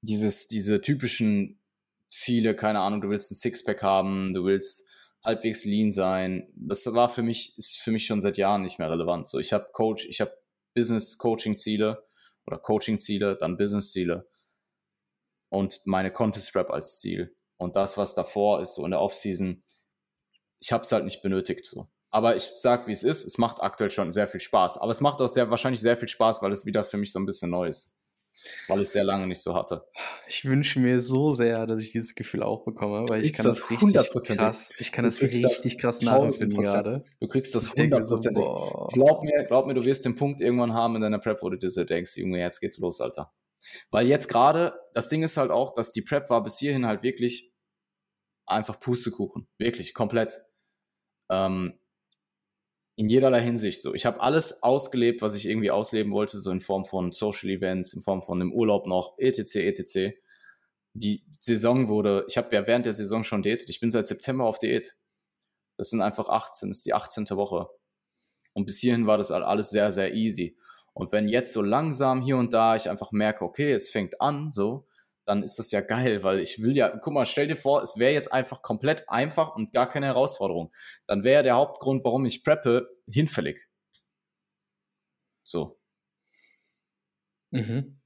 dieses, diese typischen Ziele, keine Ahnung, du willst ein Sixpack haben, du willst halbwegs lean sein. Das war für mich, ist für mich schon seit Jahren nicht mehr relevant. So, ich habe Coach, ich habe Business Coaching Ziele oder Coaching Ziele, dann Business Ziele und meine Contest Rap als Ziel. Und das, was davor ist, so in der Offseason, ich habe es halt nicht benötigt. So. Aber ich sag, wie es ist. Es macht aktuell schon sehr viel Spaß. Aber es macht auch sehr wahrscheinlich sehr viel Spaß, weil es wieder für mich so ein bisschen neu ist weil ich sehr lange nicht so hatte.
Ich wünsche mir so sehr, dass ich dieses Gefühl auch bekomme, weil ich kann das, das richtig krass, ich kann das richtig krass nachempfinden gerade.
Du kriegst das hundertprozentig. So, glaub mir, glaub mir, du wirst den Punkt irgendwann haben in deiner Prep, wo du dir so denkst, Junge, jetzt geht's los, Alter. Weil jetzt gerade, das Ding ist halt auch, dass die Prep war bis hierhin halt wirklich einfach Pustekuchen. Wirklich, komplett. Ähm, in jederlei Hinsicht so. Ich habe alles ausgelebt, was ich irgendwie ausleben wollte, so in Form von Social Events, in Form von einem Urlaub noch, etc., etc. Die Saison wurde, ich habe ja während der Saison schon diätet. Ich bin seit September auf Diät. Das sind einfach 18, das ist die 18. Woche. Und bis hierhin war das alles sehr, sehr easy. Und wenn jetzt so langsam hier und da ich einfach merke, okay, es fängt an, so, dann ist das ja geil, weil ich will ja, guck mal, stell dir vor, es wäre jetzt einfach komplett einfach und gar keine Herausforderung. Dann wäre der Hauptgrund, warum ich preppe, hinfällig. So. Mhm.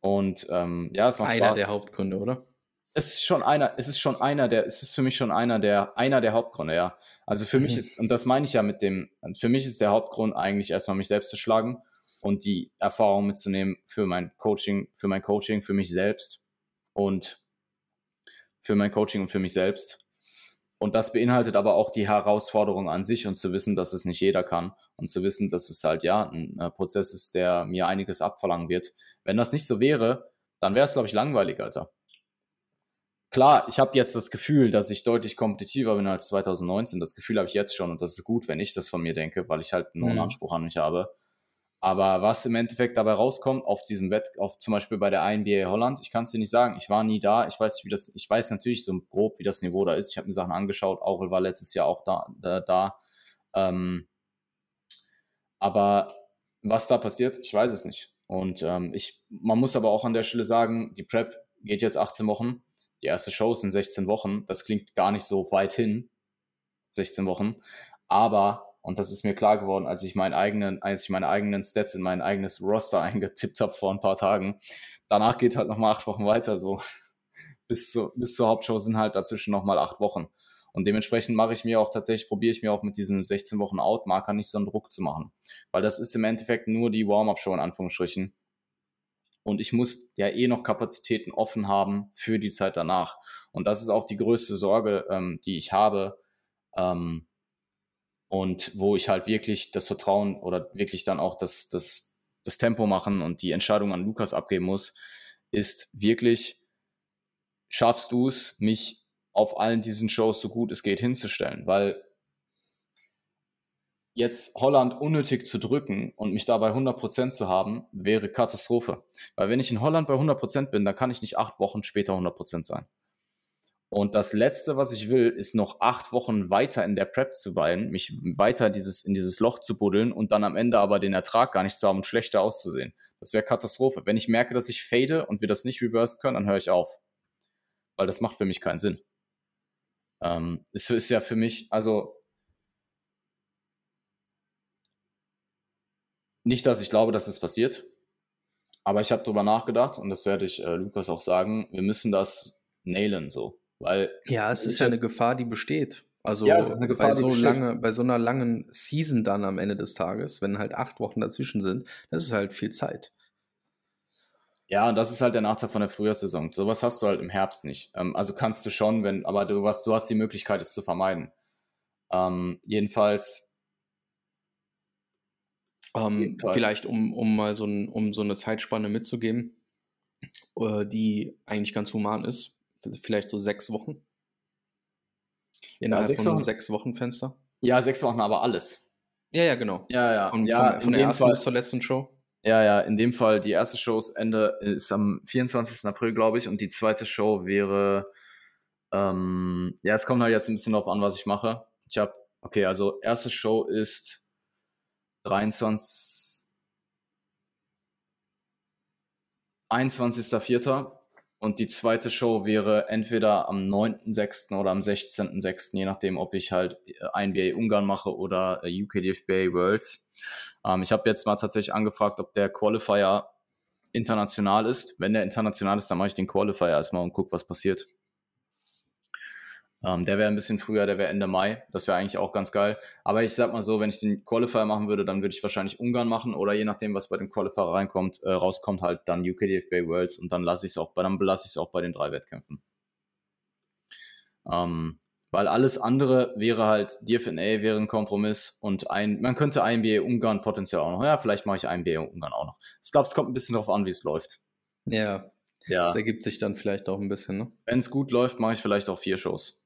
Und ähm, ja, es macht
Einer Spaß. der Hauptgründe, oder?
Es ist schon einer, es ist schon einer der, es ist für mich schon einer der, einer der Hauptgründe, ja. Also für mhm. mich ist, und das meine ich ja mit dem, für mich ist der Hauptgrund eigentlich erstmal mich selbst zu schlagen und die Erfahrung mitzunehmen für mein Coaching, für mein Coaching, für mich selbst und für mein Coaching und für mich selbst. Und das beinhaltet aber auch die Herausforderung an sich und zu wissen, dass es nicht jeder kann und zu wissen, dass es halt ja ein äh, Prozess ist, der mir einiges abverlangen wird. Wenn das nicht so wäre, dann wäre es, glaube ich, langweilig, Alter. Klar, ich habe jetzt das Gefühl, dass ich deutlich kompetitiver bin als 2019. Das Gefühl habe ich jetzt schon und das ist gut, wenn ich das von mir denke, weil ich halt einen hohen mhm. Anspruch an mich habe. Aber was im Endeffekt dabei rauskommt auf diesem Wett, auf zum Beispiel bei der INBA Holland, ich kann es dir nicht sagen. Ich war nie da. Ich weiß nicht, wie das, ich weiß natürlich so grob, wie das Niveau da ist. Ich habe mir Sachen angeschaut. Aurel war letztes Jahr auch da. da, da. Ähm, aber was da passiert, ich weiß es nicht. Und ähm, ich, man muss aber auch an der Stelle sagen, die Prep geht jetzt 18 Wochen. Die erste Show sind 16 Wochen. Das klingt gar nicht so weit hin. 16 Wochen. Aber und das ist mir klar geworden, als ich meinen eigenen, als ich meine eigenen Stats in mein eigenes Roster eingetippt habe vor ein paar Tagen. Danach geht halt nochmal acht Wochen weiter, so. Bis, zu, bis zur Hauptshow sind halt dazwischen nochmal acht Wochen. Und dementsprechend mache ich mir auch tatsächlich, probiere ich mir auch mit diesem 16 Wochen Out-Marker nicht so einen Druck zu machen. Weil das ist im Endeffekt nur die Warm-Up-Show in Anführungsstrichen. Und ich muss ja eh noch Kapazitäten offen haben für die Zeit danach. Und das ist auch die größte Sorge, ähm, die ich habe, ähm, und wo ich halt wirklich das Vertrauen oder wirklich dann auch das, das, das Tempo machen und die Entscheidung an Lukas abgeben muss, ist wirklich, schaffst du es, mich auf allen diesen Shows so gut es geht hinzustellen, weil jetzt Holland unnötig zu drücken und mich dabei 100% zu haben, wäre Katastrophe. Weil wenn ich in Holland bei 100% bin, dann kann ich nicht acht Wochen später 100% sein. Und das Letzte, was ich will, ist noch acht Wochen weiter in der Prep zu weilen, mich weiter dieses, in dieses Loch zu buddeln und dann am Ende aber den Ertrag gar nicht zu haben und schlechter auszusehen. Das wäre Katastrophe. Wenn ich merke, dass ich fade und wir das nicht reverse können, dann höre ich auf. Weil das macht für mich keinen Sinn. Ähm, es ist ja für mich, also nicht, dass ich glaube, dass das passiert, aber ich habe darüber nachgedacht und das werde ich äh, Lukas auch sagen, wir müssen das nailen so. Weil
ja, es ist ja eine Gefahr, die besteht. Also ja, Gefahr, bei, so lange, bei so einer langen Season dann am Ende des Tages, wenn halt acht Wochen dazwischen sind, das ist halt viel Zeit.
Ja, und das ist halt der Nachteil von der Frühjahrssaison. Sowas hast du halt im Herbst nicht. Ähm, also kannst du schon, wenn, aber du, was, du hast die Möglichkeit, es zu vermeiden. Ähm, jedenfalls,
ähm, jedenfalls. Vielleicht, um, um mal so, ein, um so eine Zeitspanne mitzugeben, äh, die eigentlich ganz human ist vielleicht so sechs Wochen. Innerhalb ja, sechs von einem sechs Wochen Fenster.
Ja, sechs Wochen, aber alles.
Ja, ja, genau.
Ja, ja.
Von,
ja,
von, von der ersten Fall, bis zur letzten Show.
Ja, ja, in dem Fall, die erste Show ist Ende, ist am 24. April, glaube ich, und die zweite Show wäre, ähm, ja, es kommt halt jetzt ein bisschen darauf an, was ich mache. Ich habe, okay, also erste Show ist 23, 21.04. Und die zweite Show wäre entweder am 9.6. oder am 16.6., je nachdem, ob ich halt äh, INBA Ungarn mache oder äh, UKDFBA Worlds. Ähm, ich habe jetzt mal tatsächlich angefragt, ob der Qualifier international ist. Wenn der international ist, dann mache ich den Qualifier erstmal und gucke, was passiert. Ähm, der wäre ein bisschen früher, der wäre Ende Mai. Das wäre eigentlich auch ganz geil. Aber ich sag mal so, wenn ich den Qualifier machen würde, dann würde ich wahrscheinlich Ungarn machen oder je nachdem, was bei dem Qualifier reinkommt, äh, rauskommt, halt dann UKDFB Worlds und dann lasse ich es auch bei, dann belasse ich es auch bei den drei Wettkämpfen. Ähm, weil alles andere wäre halt, DFNA wäre ein Kompromiss und ein, man könnte INBA Ungarn potenziell auch noch. Ja, vielleicht mache ich INBA Ungarn auch noch. Ich glaube, es kommt ein bisschen darauf an, wie es läuft.
Ja. Ja. Das ergibt sich dann vielleicht auch ein bisschen, ne?
Wenn es gut läuft, mache ich vielleicht auch vier Shows.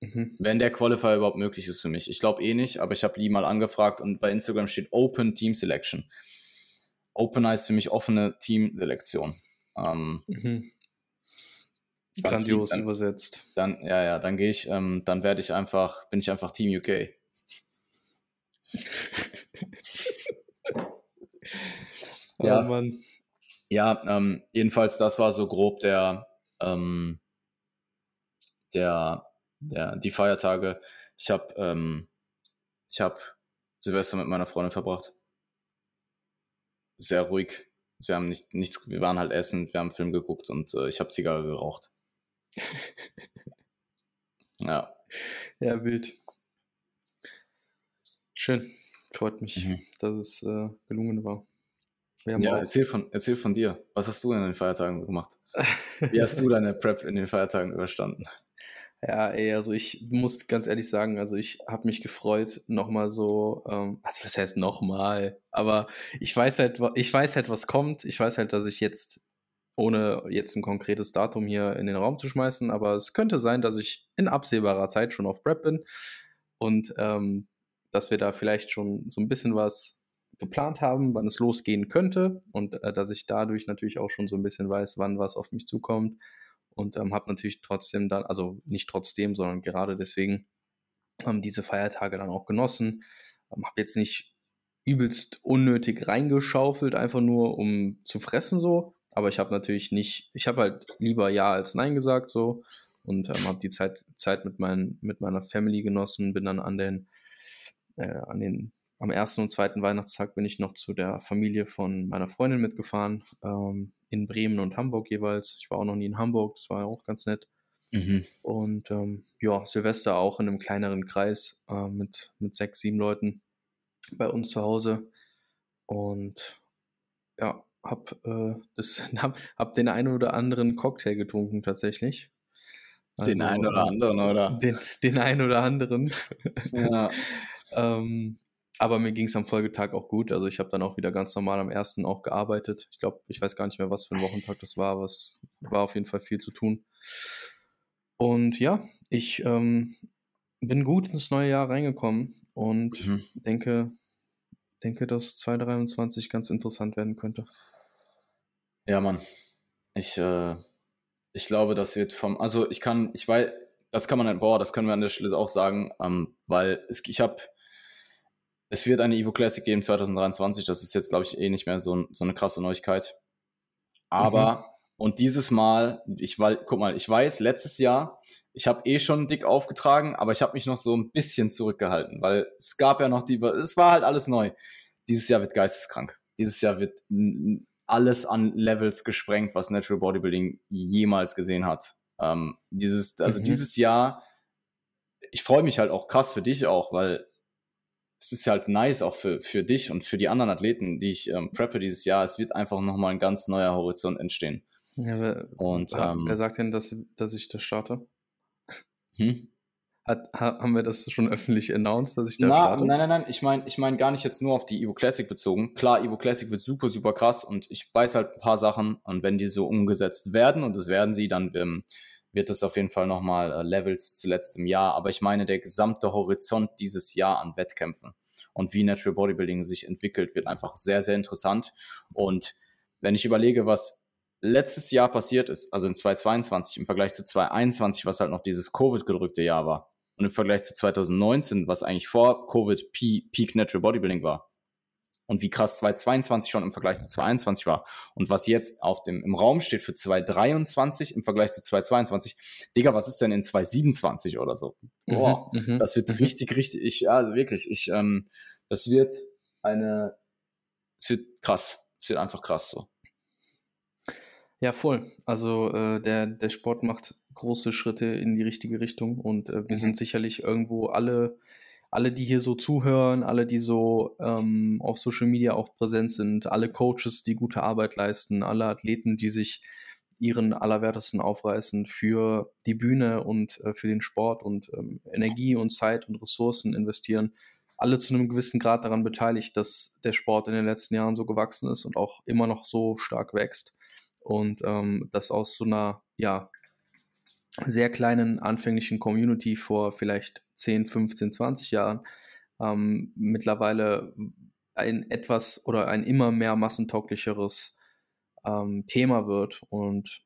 Mhm. Wenn der Qualifier überhaupt möglich ist für mich. Ich glaube eh nicht, aber ich habe Lee mal angefragt und bei Instagram steht Open Team Selection. Open heißt für mich offene Teamselektion. Ähm, mhm.
Grandios dann, übersetzt.
Dann, ja, ja, dann gehe ich, ähm, dann werde ich einfach, bin ich einfach Team UK. ja, oh Mann. Ja, ähm, jedenfalls, das war so grob der, ähm, der, der, die Feiertage. Ich habe, ähm, ich habe Silvester mit meiner Freundin verbracht. Sehr ruhig. Wir haben nicht, nichts, wir waren halt essen, wir haben einen Film geguckt und äh, ich habe Zigarre geraucht. ja.
Ja, wild. Schön. Freut mich, mhm. dass es äh, gelungen war.
ja, erzähl von, erzähl von dir. Was hast du in den Feiertagen gemacht? Wie hast du deine Prep in den Feiertagen überstanden?
Ja, ey, also ich muss ganz ehrlich sagen, also ich habe mich gefreut, nochmal so, ähm, also was heißt nochmal? Aber ich weiß halt, ich weiß halt, was kommt. Ich weiß halt, dass ich jetzt, ohne jetzt ein konkretes Datum hier in den Raum zu schmeißen, aber es könnte sein, dass ich in absehbarer Zeit schon auf Prep bin und ähm, dass wir da vielleicht schon so ein bisschen was geplant haben, wann es losgehen könnte und äh, dass ich dadurch natürlich auch schon so ein bisschen weiß, wann was auf mich zukommt und ähm, habe natürlich trotzdem dann, also nicht trotzdem, sondern gerade deswegen ähm, diese Feiertage dann auch genossen. Ähm, habe jetzt nicht übelst unnötig reingeschaufelt, einfach nur um zu fressen so, aber ich habe natürlich nicht, ich habe halt lieber Ja als Nein gesagt so und ähm, habe die Zeit, Zeit mit, mein, mit meiner Family genossen, bin dann an den, äh, an den am ersten und zweiten Weihnachtstag bin ich noch zu der Familie von meiner Freundin mitgefahren, ähm, in Bremen und Hamburg jeweils. Ich war auch noch nie in Hamburg, das war auch ganz nett. Mhm. Und ähm, ja, Silvester auch in einem kleineren Kreis äh, mit, mit sechs, sieben Leuten bei uns zu Hause. Und ja, hab, äh, das, hab, hab den einen oder anderen Cocktail getrunken tatsächlich.
Also, den einen oder anderen, oder?
Den, den einen oder anderen. Ja. ähm, aber mir ging es am Folgetag auch gut. Also ich habe dann auch wieder ganz normal am ersten auch gearbeitet. Ich glaube, ich weiß gar nicht mehr, was für ein Wochentag das war, aber es war auf jeden Fall viel zu tun. Und ja, ich ähm, bin gut ins neue Jahr reingekommen und mhm. denke, denke, dass 2023 ganz interessant werden könnte.
Ja, Mann. Ich, äh, ich glaube, das wird vom, also ich kann, ich weiß, das kann man, boah, das können wir an der Stelle auch sagen, ähm, weil es, ich habe es wird eine Evo Classic geben 2023. Das ist jetzt, glaube ich, eh nicht mehr so, so eine krasse Neuigkeit. Aber, mhm. und dieses Mal, ich weil, guck mal, ich weiß, letztes Jahr, ich habe eh schon dick aufgetragen, aber ich habe mich noch so ein bisschen zurückgehalten, weil es gab ja noch die, es war halt alles neu. Dieses Jahr wird geisteskrank. Dieses Jahr wird alles an Levels gesprengt, was Natural Bodybuilding jemals gesehen hat. Ähm, dieses, also mhm. dieses Jahr, ich freue mich halt auch krass für dich auch, weil es ist halt nice auch für, für dich und für die anderen Athleten, die ich ähm, preppe dieses Jahr. Es wird einfach nochmal ein ganz neuer Horizont entstehen.
Ja, wer, und, ähm, wer sagt denn, dass, dass ich das starte? Hm? Hat, haben wir das schon öffentlich announced, dass ich da
Na, starte? Nein, nein, nein. Ich meine ich mein gar nicht jetzt nur auf die Evo Classic bezogen. Klar, Evo Classic wird super, super krass und ich weiß halt ein paar Sachen und wenn die so umgesetzt werden und das werden sie, dann ähm, wird es auf jeden Fall nochmal äh, Levels zu letztem Jahr. Aber ich meine, der gesamte Horizont dieses Jahr an Wettkämpfen und wie Natural Bodybuilding sich entwickelt, wird einfach sehr, sehr interessant. Und wenn ich überlege, was letztes Jahr passiert ist, also in 2022 im Vergleich zu 2021, was halt noch dieses Covid-gedrückte Jahr war, und im Vergleich zu 2019, was eigentlich vor Covid Peak Natural Bodybuilding war, und wie krass 2022 schon im Vergleich zu 2021 war und was jetzt auf dem, im Raum steht für 2023 im Vergleich zu 2022. Digga, was ist denn in 2027 oder so? Mhm, Boah, mhm, das wird mhm. richtig, richtig, ich, ja, also wirklich, ich, ähm, das wird eine, es wird krass, es wird einfach krass so.
Ja, voll. Also äh, der, der Sport macht große Schritte in die richtige Richtung und äh, wir mhm. sind sicherlich irgendwo alle alle, die hier so zuhören, alle, die so ähm, auf Social Media auch präsent sind, alle Coaches, die gute Arbeit leisten, alle Athleten, die sich ihren Allerwertesten aufreißen für die Bühne und äh, für den Sport und ähm, Energie und Zeit und Ressourcen investieren, alle zu einem gewissen Grad daran beteiligt, dass der Sport in den letzten Jahren so gewachsen ist und auch immer noch so stark wächst. Und ähm, das aus so einer, ja, sehr kleinen anfänglichen Community vor vielleicht 10, 15, 20 Jahren ähm, mittlerweile ein etwas oder ein immer mehr massentauglicheres ähm, Thema wird. Und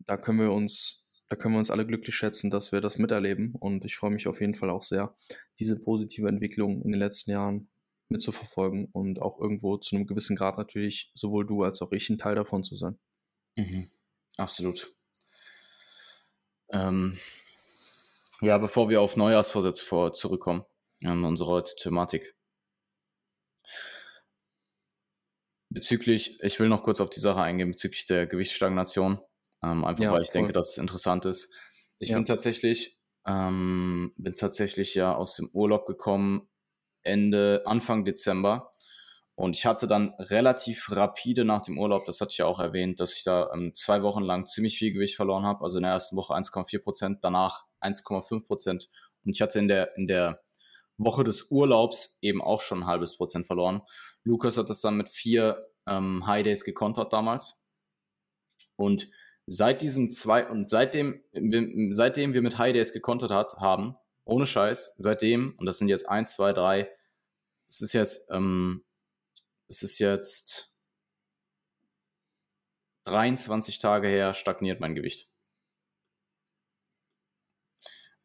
da können wir uns, da können wir uns alle glücklich schätzen, dass wir das miterleben. Und ich freue mich auf jeden Fall auch sehr, diese positive Entwicklung in den letzten Jahren mitzuverfolgen und auch irgendwo zu einem gewissen Grad natürlich sowohl du als auch ich ein Teil davon zu sein.
Mhm. Absolut. Ähm, ja, bevor wir auf Neujahrsvorsätze vor zurückkommen, an unsere Thematik. Bezüglich, ich will noch kurz auf die Sache eingehen, bezüglich der Gewichtsstagnation. Ähm, einfach ja, weil ich voll. denke, dass es interessant ist. Ich ja. bin tatsächlich, ähm, bin tatsächlich ja aus dem Urlaub gekommen Ende, Anfang Dezember. Und ich hatte dann relativ rapide nach dem Urlaub, das hatte ich ja auch erwähnt, dass ich da ähm, zwei Wochen lang ziemlich viel Gewicht verloren habe. Also in der ersten Woche 1,4 Prozent, danach 1,5 Prozent. Und ich hatte in der, in der Woche des Urlaubs eben auch schon ein halbes Prozent verloren. Lukas hat das dann mit vier ähm, High Days gekontert damals. Und seit diesen zwei, und seitdem, seitdem wir mit High Days gekontert hat, haben, ohne Scheiß, seitdem, und das sind jetzt eins, zwei, drei, das ist jetzt, ähm, das ist jetzt 23 Tage her, stagniert mein Gewicht.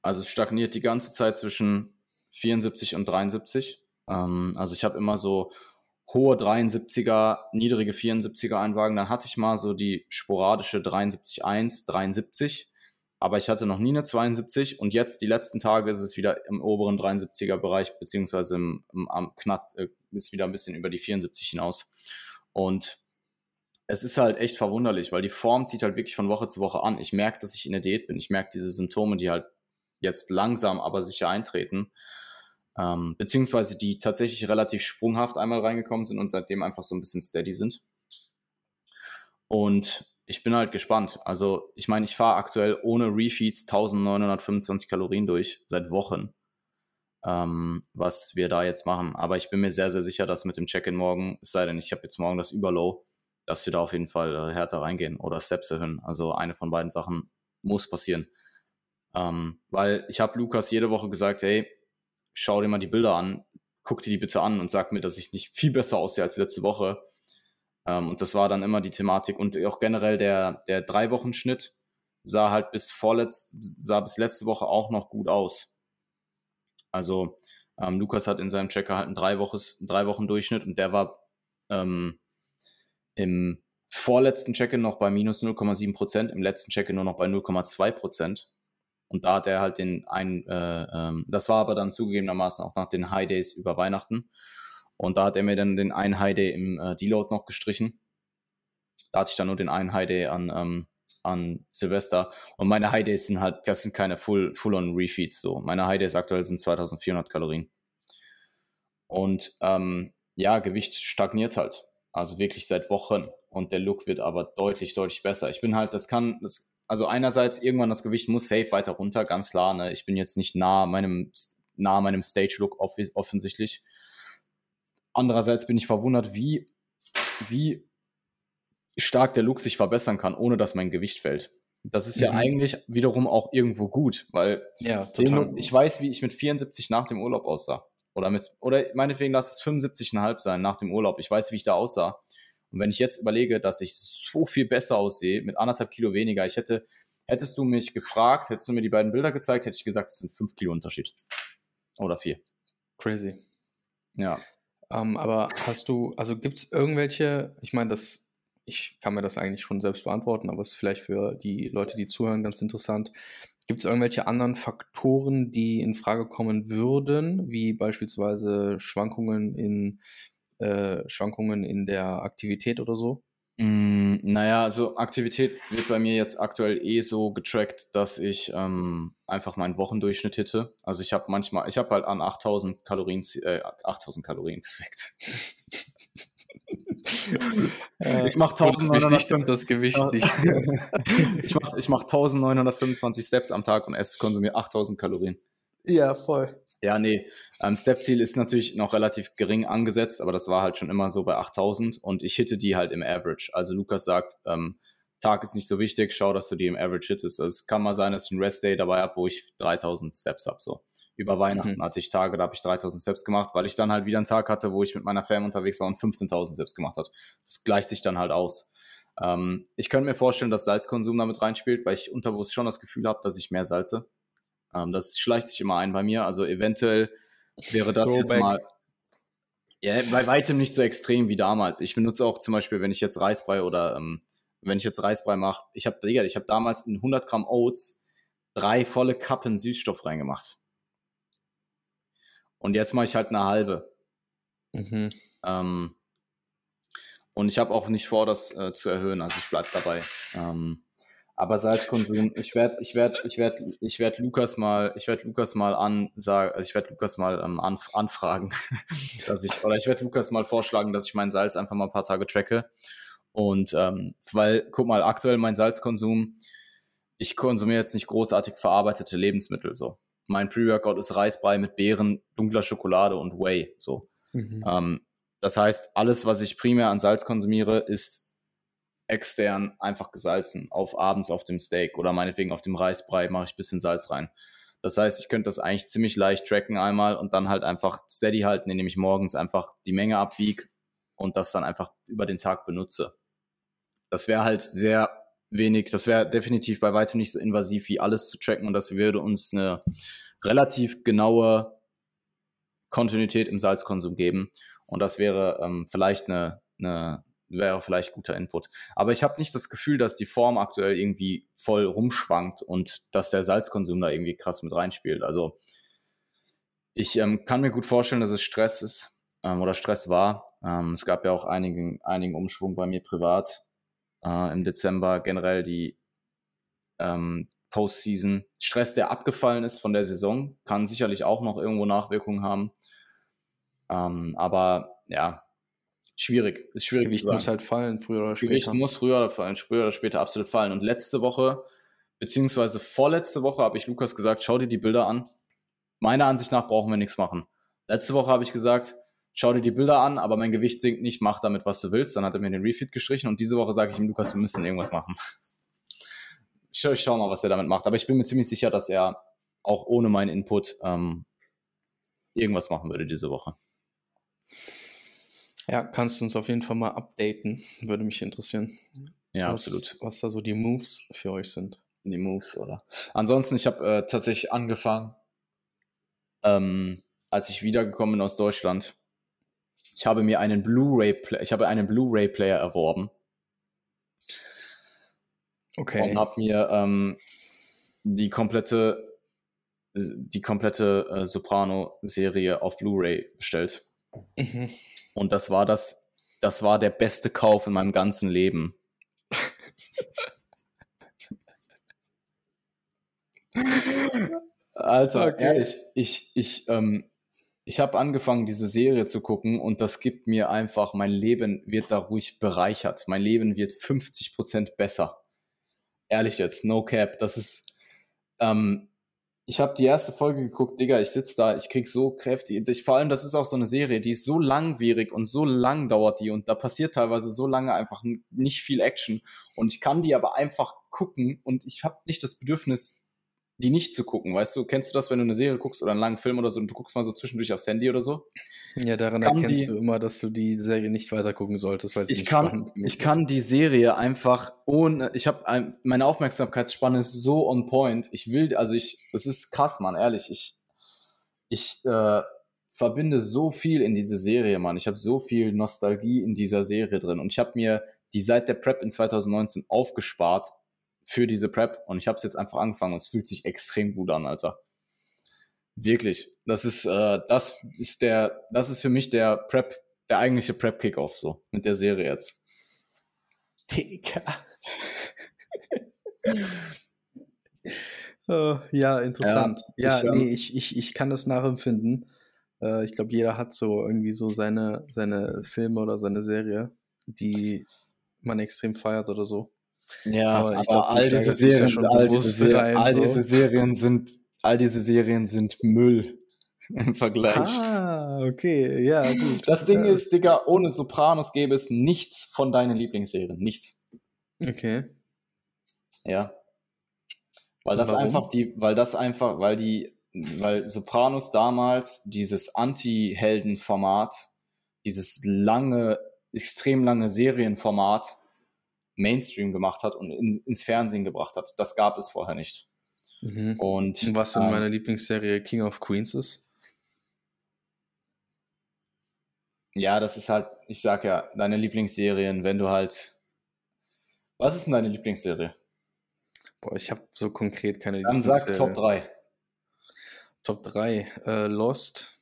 Also es stagniert die ganze Zeit zwischen 74 und 73. Ähm, also ich habe immer so hohe 73er, niedrige 74er Einwagen. Dann hatte ich mal so die sporadische 73.1, 73. Aber ich hatte noch nie eine 72 und jetzt die letzten Tage ist es wieder im oberen 73er Bereich, beziehungsweise im, im, am knapp, äh, ist wieder ein bisschen über die 74 hinaus. Und es ist halt echt verwunderlich, weil die Form zieht halt wirklich von Woche zu Woche an. Ich merke, dass ich in der Diät bin. Ich merke diese Symptome, die halt jetzt langsam, aber sicher eintreten ähm, beziehungsweise die tatsächlich relativ sprunghaft einmal reingekommen sind und seitdem einfach so ein bisschen steady sind. Und ich bin halt gespannt. Also ich meine, ich fahre aktuell ohne Refeeds 1925 Kalorien durch, seit Wochen, ähm, was wir da jetzt machen. Aber ich bin mir sehr, sehr sicher, dass mit dem Check-in morgen, es sei denn, ich habe jetzt morgen das Überlow, dass wir da auf jeden Fall äh, härter reingehen oder Steps erhöhen. Also eine von beiden Sachen muss passieren. Ähm, weil ich habe Lukas jede Woche gesagt, hey, schau dir mal die Bilder an, guck dir die bitte an und sag mir, dass ich nicht viel besser aussehe als letzte Woche. Ähm, und das war dann immer die Thematik und auch generell der, der drei Wochen Schnitt sah halt bis vorletzt, sah bis letzte Woche auch noch gut aus. Also ähm, Lukas hat in seinem Tracker halt einen drei, Woches, drei Wochen Durchschnitt und der war ähm, im vorletzten Check-in noch bei minus 0,7 Prozent, im letzten Check-in nur noch bei 0,2 Prozent. Und da hat er halt den einen, äh, ähm, das war aber dann zugegebenermaßen auch nach den High Days über Weihnachten. Und da hat er mir dann den einen Day im äh, Deload noch gestrichen. Da hatte ich dann nur den einen Day an, ähm, an Silvester. Und meine High Days sind halt, das sind keine Full, Full-on Refeeds so. Meine High Days aktuell sind 2400 Kalorien. Und ähm, ja, Gewicht stagniert halt. Also wirklich seit Wochen. Und der Look wird aber deutlich, deutlich besser. Ich bin halt, das kann, das also einerseits irgendwann das Gewicht muss safe weiter runter, ganz klar. Ne? Ich bin jetzt nicht nah meinem, nah meinem Stage-Look off offensichtlich. Andererseits bin ich verwundert, wie, wie stark der Look sich verbessern kann, ohne dass mein Gewicht fällt. Das ist mhm. ja eigentlich wiederum auch irgendwo gut, weil
ja, total.
ich weiß, wie ich mit 74 nach dem Urlaub aussah. Oder mit, oder meinetwegen lass es 75,5 sein nach dem Urlaub. Ich weiß, wie ich da aussah. Und wenn ich jetzt überlege, dass ich so viel besser aussehe, mit anderthalb Kilo weniger, ich hätte, hättest du mich gefragt, hättest du mir die beiden Bilder gezeigt, hätte ich gesagt, es sind fünf Kilo Unterschied. Oder vier.
Crazy.
Ja.
Ähm, aber hast du, also gibt es irgendwelche, ich meine, das, ich kann mir das eigentlich schon selbst beantworten, aber es ist vielleicht für die Leute, die zuhören, ganz interessant. Gibt es irgendwelche anderen Faktoren, die in Frage kommen würden, wie beispielsweise Schwankungen in äh, Schwankungen in der Aktivität oder so?
Mm, naja, also Aktivität wird bei mir jetzt aktuell eh so getrackt, dass ich ähm, einfach meinen Wochendurchschnitt hitte. Also ich habe manchmal, ich habe halt an 8000 Kalorien, äh, 8000 Kalorien, perfekt. ich mache 1925
das Gewicht nicht.
ich mache ich mach 1925 Steps am Tag und esse konsumiere 8000 Kalorien.
Ja, voll.
Ja, nee. Ähm, Step-Ziel ist natürlich noch relativ gering angesetzt, aber das war halt schon immer so bei 8000 und ich hitte die halt im Average. Also Lukas sagt, ähm, Tag ist nicht so wichtig, schau, dass du die im Average hittest. Also es kann mal sein, dass ich einen Rest Day dabei habe, wo ich 3000 Steps habe, so. Über Weihnachten mhm. hatte ich Tage, da habe ich 3000 Steps gemacht, weil ich dann halt wieder einen Tag hatte, wo ich mit meiner Fam unterwegs war und 15.000 Steps gemacht hat. Das gleicht sich dann halt aus. Ähm, ich könnte mir vorstellen, dass Salzkonsum damit reinspielt, weil ich unterbewusst schon das Gefühl habe, dass ich mehr salze. Ähm, das schleicht sich immer ein bei mir. Also eventuell wäre das jetzt mal. Ja, bei weitem nicht so extrem wie damals. Ich benutze auch zum Beispiel, wenn ich jetzt Reisbrei oder ähm, wenn ich jetzt Reisbrei mache, ich habe, ich habe damals in 100 Gramm Oats drei volle Kappen Süßstoff reingemacht. Und jetzt mache ich halt eine halbe. Mhm. Ähm, und ich habe auch nicht vor, das äh, zu erhöhen, also ich bleibe dabei. Ähm, aber Salzkonsum, ich werde, ich werde, ich werde, ich werde Lukas mal, ich werde Lukas mal ansagen, also ich werde Lukas mal ähm, anf anfragen, dass ich, oder ich werde Lukas mal vorschlagen, dass ich mein Salz einfach mal ein paar Tage tracke. Und ähm, weil, guck mal, aktuell mein Salzkonsum, ich konsumiere jetzt nicht großartig verarbeitete Lebensmittel so. Mein Pre-Workout ist Reisbrei mit Beeren, dunkler Schokolade und Whey. So. Mhm. Ähm, das heißt, alles, was ich primär an Salz konsumiere, ist extern einfach gesalzen. Auf abends auf dem Steak oder meinetwegen auf dem Reisbrei mache ich bisschen Salz rein. Das heißt, ich könnte das eigentlich ziemlich leicht tracken einmal und dann halt einfach steady halten, indem ich morgens einfach die Menge abwiege und das dann einfach über den Tag benutze. Das wäre halt sehr wenig, das wäre definitiv bei weitem nicht so invasiv wie alles zu tracken und das würde uns eine relativ genaue Kontinuität im Salzkonsum geben. Und das wäre ähm, vielleicht eine, eine, wäre vielleicht guter Input. Aber ich habe nicht das Gefühl, dass die Form aktuell irgendwie voll rumschwankt und dass der Salzkonsum da irgendwie krass mit reinspielt. Also ich ähm, kann mir gut vorstellen, dass es Stress ist ähm, oder Stress war. Ähm, es gab ja auch einigen, einigen Umschwung bei mir privat äh, im Dezember. Generell die ähm, Postseason. Stress, der abgefallen ist von der Saison, kann sicherlich auch noch irgendwo Nachwirkungen haben. Ähm, aber ja, schwierig.
Ist schwierig das Gewicht muss halt fallen, früher oder
später. Gewicht muss früher oder, früher oder später absolut fallen. Und letzte Woche, beziehungsweise vorletzte Woche, habe ich Lukas gesagt, schau dir die Bilder an. Meiner Ansicht nach brauchen wir nichts machen. Letzte Woche habe ich gesagt, schau dir die Bilder an, aber mein Gewicht sinkt nicht, mach damit, was du willst. Dann hat er mir den Refeed gestrichen und diese Woche sage ich ihm, Lukas, wir müssen irgendwas machen. Ich, ich schau mal, was er damit macht. Aber ich bin mir ziemlich sicher, dass er auch ohne meinen Input ähm, irgendwas machen würde diese Woche.
Ja, kannst du uns auf jeden Fall mal updaten. Würde mich interessieren.
Ja,
was,
absolut.
Was da so die Moves für euch sind.
Die Moves, oder? Ansonsten, ich habe äh, tatsächlich angefangen, ähm, als ich wiedergekommen bin aus Deutschland. Ich habe mir einen Blu-ray, ich habe einen Blu-ray-Player erworben.
Okay.
Und habe mir ähm, die komplette die komplette äh, Soprano-Serie auf Blu-ray bestellt. Mhm. Und das war das, das war der beste Kauf in meinem ganzen Leben. Alter, okay. ehrlich, ich, ich, ähm, ich habe angefangen, diese Serie zu gucken und das gibt mir einfach, mein Leben wird da ruhig bereichert. Mein Leben wird 50% besser. Ehrlich jetzt, no cap. Das ist, ähm, ich habe die erste Folge geguckt, Digga, ich sitz da, ich krieg so kräftig. Ich, vor allem, das ist auch so eine Serie, die ist so langwierig und so lang dauert die und da passiert teilweise so lange einfach nicht viel Action. Und ich kann die aber einfach gucken und ich habe nicht das Bedürfnis, die nicht zu gucken. Weißt du, kennst du das, wenn du eine Serie guckst oder einen langen Film oder so und du guckst mal so zwischendurch aufs Handy oder so?
Ja, daran erkennst die, du immer, dass du die Serie nicht weiter gucken solltest, weil sie
ich
nicht
kann, Ich ist. kann die Serie einfach ohne, ich habe ein, meine Aufmerksamkeitsspanne ist so on point. Ich will, also ich, das ist krass, Mann, ehrlich. Ich, ich äh, verbinde so viel in diese Serie, Mann. Ich habe so viel Nostalgie in dieser Serie drin und ich habe mir die seit der Prep in 2019 aufgespart für diese Prep und ich habe es jetzt einfach angefangen und es fühlt sich extrem gut an, Alter. Wirklich. Das ist, äh, das ist der, das ist für mich der Prep, der eigentliche Prep-Kickoff so mit der Serie jetzt.
Digga. oh, ja, interessant. Ja, ja ich, nee, ich, ich, ich kann das nachempfinden. Äh, ich glaube, jeder hat so irgendwie so seine, seine Filme oder seine Serie, die man extrem feiert oder so.
Ja, aber, aber glaub, all, diese Serien, ja all, diese rein, all so. diese Serien sind, all diese Serien sind Müll im Vergleich.
Ah, okay, ja, gut.
Das Ding ist, Digga, ohne Sopranos gäbe es nichts von deinen Lieblingsserien. Nichts.
Okay.
Ja. Weil das
Warum?
einfach die, weil das einfach, weil die, weil Sopranos damals dieses Anti-Helden-Format, dieses lange, extrem lange Serienformat Mainstream gemacht hat und in, ins Fernsehen gebracht hat. Das gab es vorher nicht.
Mhm.
Und
was für
ähm,
meine Lieblingsserie King of Queens ist?
ja, das ist halt, ich sag ja, deine Lieblingsserien, wenn du halt. Was ist denn deine Lieblingsserie?
Boah, ich habe so konkret keine
Dann sag
Lieblingsserie.
Top 3.
Top 3. Äh, Lost,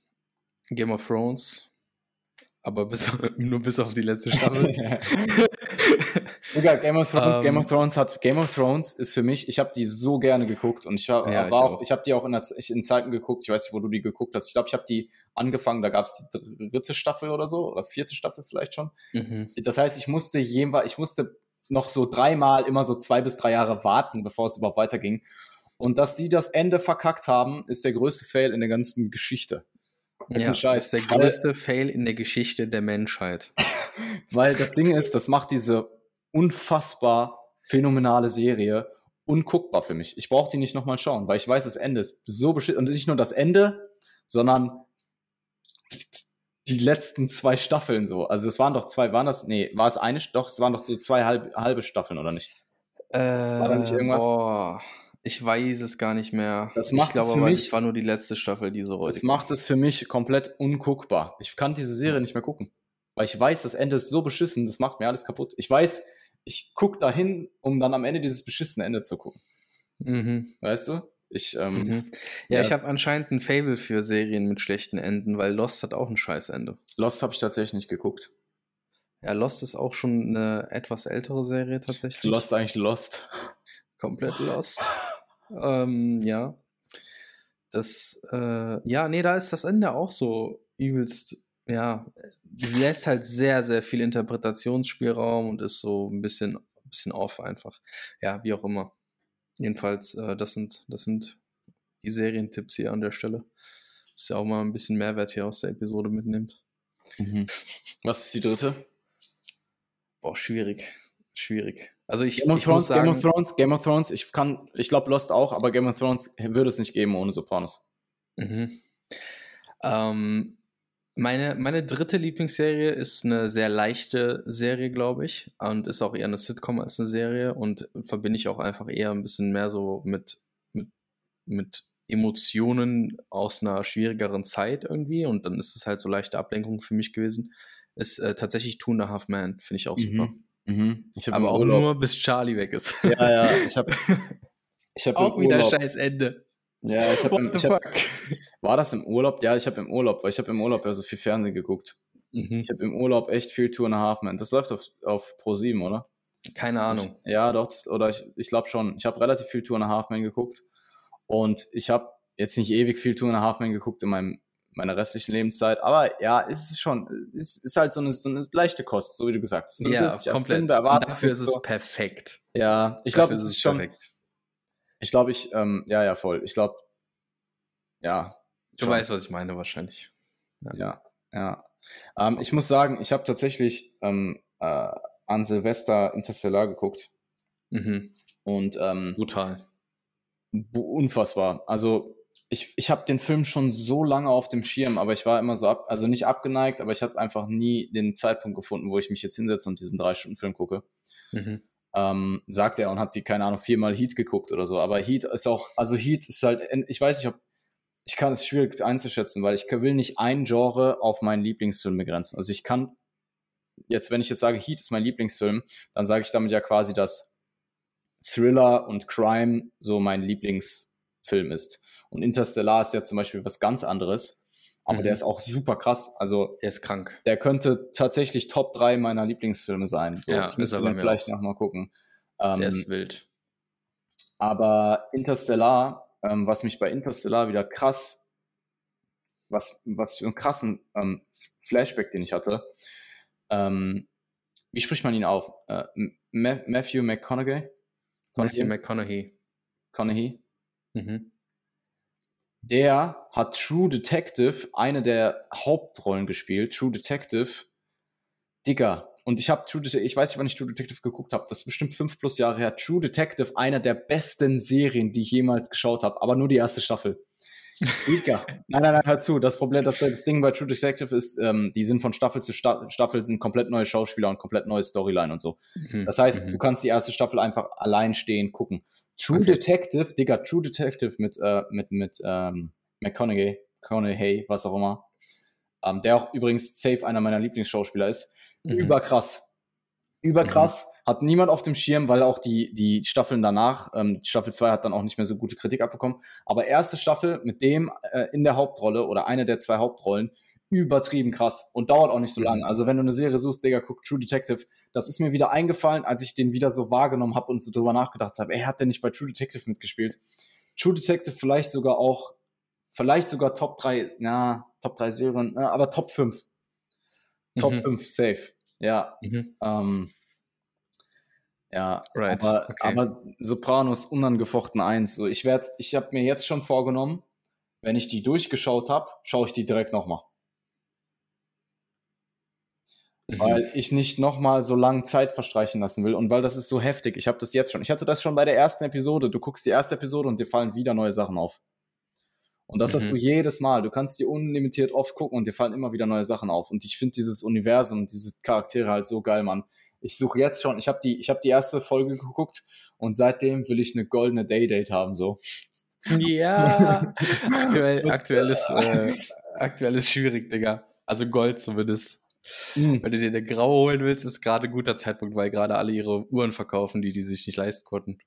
Game of Thrones, aber bis, nur bis auf die letzte Staffel.
Digga, Game of Thrones,
Ähm.
Game of Thrones hat Game of Thrones ist für mich, ich habe die so gerne geguckt und ich war,
Ja, ich
war auch,
auch.
ich habe die auch in, der, Z- in Zeiten geguckt, ich weiß nicht, wo du die geguckt hast. Ich glaube, ich habe die angefangen, da gab es die dritte Staffel oder so oder vierte Staffel vielleicht schon.
mhm.
Das heißt, ich musste jeweils, ich musste noch so dreimal immer so zwei bis drei Jahre warten, bevor es überhaupt weiterging. Und dass die das Ende verkackt haben, ist der größte Fail in der ganzen Geschichte.
Ja,
Scheiß.
ist der größte Fail in der Geschichte der Menschheit.
Weil das Ding ist, das macht diese unfassbar phänomenale Serie unguckbar für mich. Ich brauche die nicht nochmal schauen, weil ich weiß, das Ende ist so beschissen. Und nicht nur das Ende, sondern die letzten zwei Staffeln so. Also es waren doch zwei, waren das, nee, war es eine, doch, es waren doch so zwei halbe, halbe Staffeln, oder nicht?
Äh,
da nicht irgendwas?
Boah, ich weiß es gar nicht mehr.
Das
ich
macht es
glaube
für
aber,
mich-
das war nur die letzte Staffel, die so
Das
räudig
macht es für mich komplett unguckbar. Ich kann diese Serie nicht mehr gucken. Weil ich weiß, das Ende ist so beschissen, das macht mir alles kaputt. Ich weiß, ich guck dahin, um dann am Ende dieses beschissene Ende zu gucken.
Mhm.
Weißt du? Ich, ähm,
Mhm. Ja,
ja,
ich
es-
habe anscheinend ein Fable für Serien mit schlechten Enden, weil Lost hat auch ein Scheißende.
Lost habe ich tatsächlich nicht geguckt.
Ja, Lost ist auch schon eine etwas ältere Serie tatsächlich.
Ist Lost eigentlich Lost?
Komplett Lost. ähm, ja. Das, äh, ja, nee, da ist das Ende auch so übelst, ja, lässt halt sehr, sehr viel Interpretationsspielraum und ist so ein bisschen, bisschen off einfach. Ja, wie auch immer. Jedenfalls, äh, das sind, das sind die Serientipps hier an der Stelle. Dass ihr auch mal ein bisschen Mehrwert hier aus der Episode mitnimmt.
Mhm. Was ist die dritte?
Boah, schwierig. Schwierig. Also ich,
Game of
ich
Thrones,
sagen,
Game of Thrones, Game of Thrones. Ich kann, ich glaube Lost auch, aber Game of Thrones würde es nicht geben ohne Sopranos.
Mhm. Ähm, meine, meine dritte Lieblingsserie ist eine sehr leichte Serie, glaube ich. Und ist auch eher eine Sitcom als eine Serie. Und verbinde ich auch einfach eher ein bisschen mehr so mit, mit, mit Emotionen aus einer schwierigeren Zeit irgendwie. Und dann ist es halt so leichte Ablenkung für mich gewesen. Ist äh, tatsächlich Two and a Half Man, finde ich auch super.
Mhm. Ich hab
Aber
im
auch
Urlaub-
nur bis Charlie weg ist.
Ja, ja, ich habe ich hab
auch wieder scheiß Ende.
Ja, ich hab
What
im,
the
ich hab,
fuck?
war das im Urlaub? Ja, ich habe im Urlaub, weil ich habe im Urlaub ja so viel Fernsehen geguckt.
Mhm.
Ich habe im Urlaub echt viel Two and a Half Men. Das läuft auf, auf Pro7, oder?
Keine Ahnung.
Ja, doch, oder ich, ich glaube schon. Ich habe relativ viel Two and a Half Men geguckt. Und ich habe jetzt nicht ewig viel Two and a Half Men geguckt in meinem, meiner restlichen Lebenszeit. Aber ja, es ist schon, es ist halt so eine, so eine leichte Kost, so wie du gesagt hast. So
Ja, komplett. Und
erwartest
dafür ist es
so.
perfekt.
Ja, ich glaube, es ist schon,
perfekt.
ich glaube, ich, ähm, ja, ja, voll. Ich glaube, ja.
Du
schon.
weißt, was ich meine, wahrscheinlich.
Ja, ja. Ähm, ich muss sagen, ich habe tatsächlich ähm, äh, an Silvester Interstellar geguckt
Mhm.
und ähm,
Brutal.
unfassbar. Also ich, ich habe den Film schon so lange auf dem Schirm, aber ich war immer so ab, also nicht abgeneigt, aber ich habe einfach nie den Zeitpunkt gefunden, wo ich mich jetzt hinsetze und diesen drei Stunden Film gucke.
Mhm.
Ähm, sagt er und hat die, keine Ahnung, viermal Heat geguckt oder so. Aber Heat ist auch, also Heat ist halt, ich weiß nicht, ob, ich kann es schwierig einzuschätzen, weil ich will nicht ein Genre auf meinen Lieblingsfilm begrenzen. Also ich kann, jetzt, wenn ich jetzt sage, Heat ist mein Lieblingsfilm, dann sage ich damit ja quasi, dass Thriller und Crime so mein Lieblingsfilm ist. Und Interstellar ist ja zum Beispiel was ganz anderes, aber
Mhm.
der ist auch super krass. Also
Er ist krank.
der könnte tatsächlich Top 3 meiner Lieblingsfilme sein. So,
Ja,
ich müsste
mir
vielleicht noch mal gucken. Ähm,
Der ist wild.
aber Interstellar, ähm, was mich bei Interstellar wieder krass, was, was für einen krassen ähm, Flashback, den ich hatte, ähm, wie spricht man ihn auf? Äh, Ma Matthew McConaughey?
Matthew McConaughey.
McConaughey?
Mhm.
Der hat True Detective, eine der Hauptrollen gespielt. True Detective. Digga, und ich habe True Detective, ich weiß nicht, wann ich True Detective geguckt habe, das ist bestimmt fünf plus Jahre her. True Detective, einer der besten Serien, die ich jemals geschaut habe, aber nur die erste Staffel. Mika. nein, nein, nein, hör zu. Das Problem, das, das Ding bei True Detective ist, ähm, die sind von Staffel zu Sta Staffel sind komplett neue Schauspieler und komplett neue Storyline und so. Mhm. Das heißt, mhm. du kannst die erste Staffel einfach allein stehen gucken. True okay. Detective, Digga, True Detective mit, äh, mit, mit ähm, McConaughey, McConaughey, was auch immer, ähm, der auch übrigens safe einer meiner Lieblingsschauspieler ist. Mhm. Überkrass. Überkrass. Mhm. Hat niemand auf dem Schirm, weil auch die, die Staffeln danach, ähm, Staffel 2 hat dann auch nicht mehr so gute Kritik abbekommen. Aber erste Staffel mit dem äh, in der Hauptrolle oder eine der zwei Hauptrollen, übertrieben krass und dauert auch nicht so lange. Mhm. Also wenn du eine Serie suchst, Digga, guck True Detective. Das ist mir wieder eingefallen, als ich den wieder so wahrgenommen habe und so drüber nachgedacht habe. Ey, hat der nicht bei True Detective mitgespielt? True Detective vielleicht sogar auch, vielleicht sogar Top 3, na, Top 3 Serien, aber Top 5. Top mhm. 5 safe. Ja. Mhm. Ähm, ja, right. aber, okay. aber Sopranos unangefochten 1. So, ich werde, ich habe mir jetzt schon vorgenommen, wenn ich die durchgeschaut habe, schaue ich die direkt nochmal. Mhm. Weil ich nicht nochmal so lange Zeit verstreichen lassen will und weil das ist so heftig. Ich habe das jetzt schon. Ich hatte das schon bei der ersten Episode. Du guckst die erste Episode und dir fallen wieder neue Sachen auf. Und das mhm. hast du jedes Mal. Du kannst die unlimitiert oft gucken und dir fallen immer wieder neue Sachen auf. Und ich finde dieses Universum, diese Charaktere halt so geil, Mann. Ich suche jetzt schon, ich habe die, ich habe die erste Folge geguckt und seitdem will ich eine goldene Daydate haben, so.
Ja, aktuell, aktuell ist, äh, aktuell ist schwierig, Digga. Also Gold zumindest. Mhm. Wenn du dir eine graue holen willst, ist gerade ein guter Zeitpunkt, weil gerade alle ihre Uhren verkaufen, die die sich nicht leisten konnten.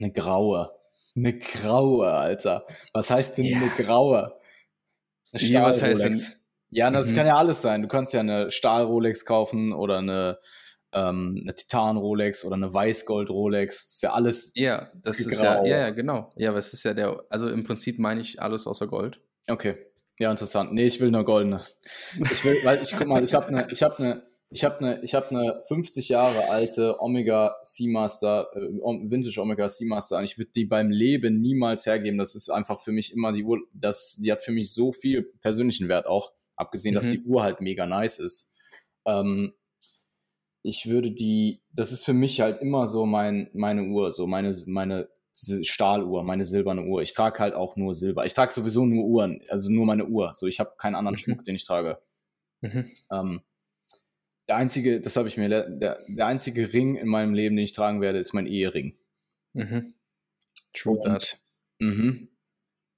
Eine graue. Eine graue, Alter. Was heißt denn ja. eine graue? Eine Stahl ja, was heißt denn? Ja, das mhm. kann ja alles sein. Du kannst ja eine Stahl-Rolex kaufen oder eine, ähm, eine Titan-Rolex oder eine Weiß-Gold-Rolex. Das ist ja alles.
Ja, das ist ja, ja, ja, genau. Ja, aber es ist ja der, also im Prinzip meine ich alles außer Gold.
Okay. Ja, interessant. Nee, ich will nur goldene. Ich will, weil ich guck mal, ich habe eine, ich habe eine, ich habe eine, ich habe eine 50 Jahre alte Omega Seamaster, äh, Vintage Omega Seamaster und ich würde die beim Leben niemals hergeben. Das ist einfach für mich immer die Uhr, das, die hat für mich so viel persönlichen Wert auch, abgesehen, mhm. dass die Uhr halt mega nice ist. Ähm, ich würde die, das ist für mich halt immer so mein, meine Uhr, so meine, meine Stahluhr, meine silberne Uhr. Ich trage halt auch nur Silber. Ich trage sowieso nur Uhren, also nur meine Uhr. So, ich habe keinen anderen mhm. Schmuck, den ich trage. Mhm. Ähm, der einzige, das habe ich mir, der, der einzige Ring in meinem Leben, den ich tragen werde, ist mein Ehering. Mhm. True und, that. Mhm.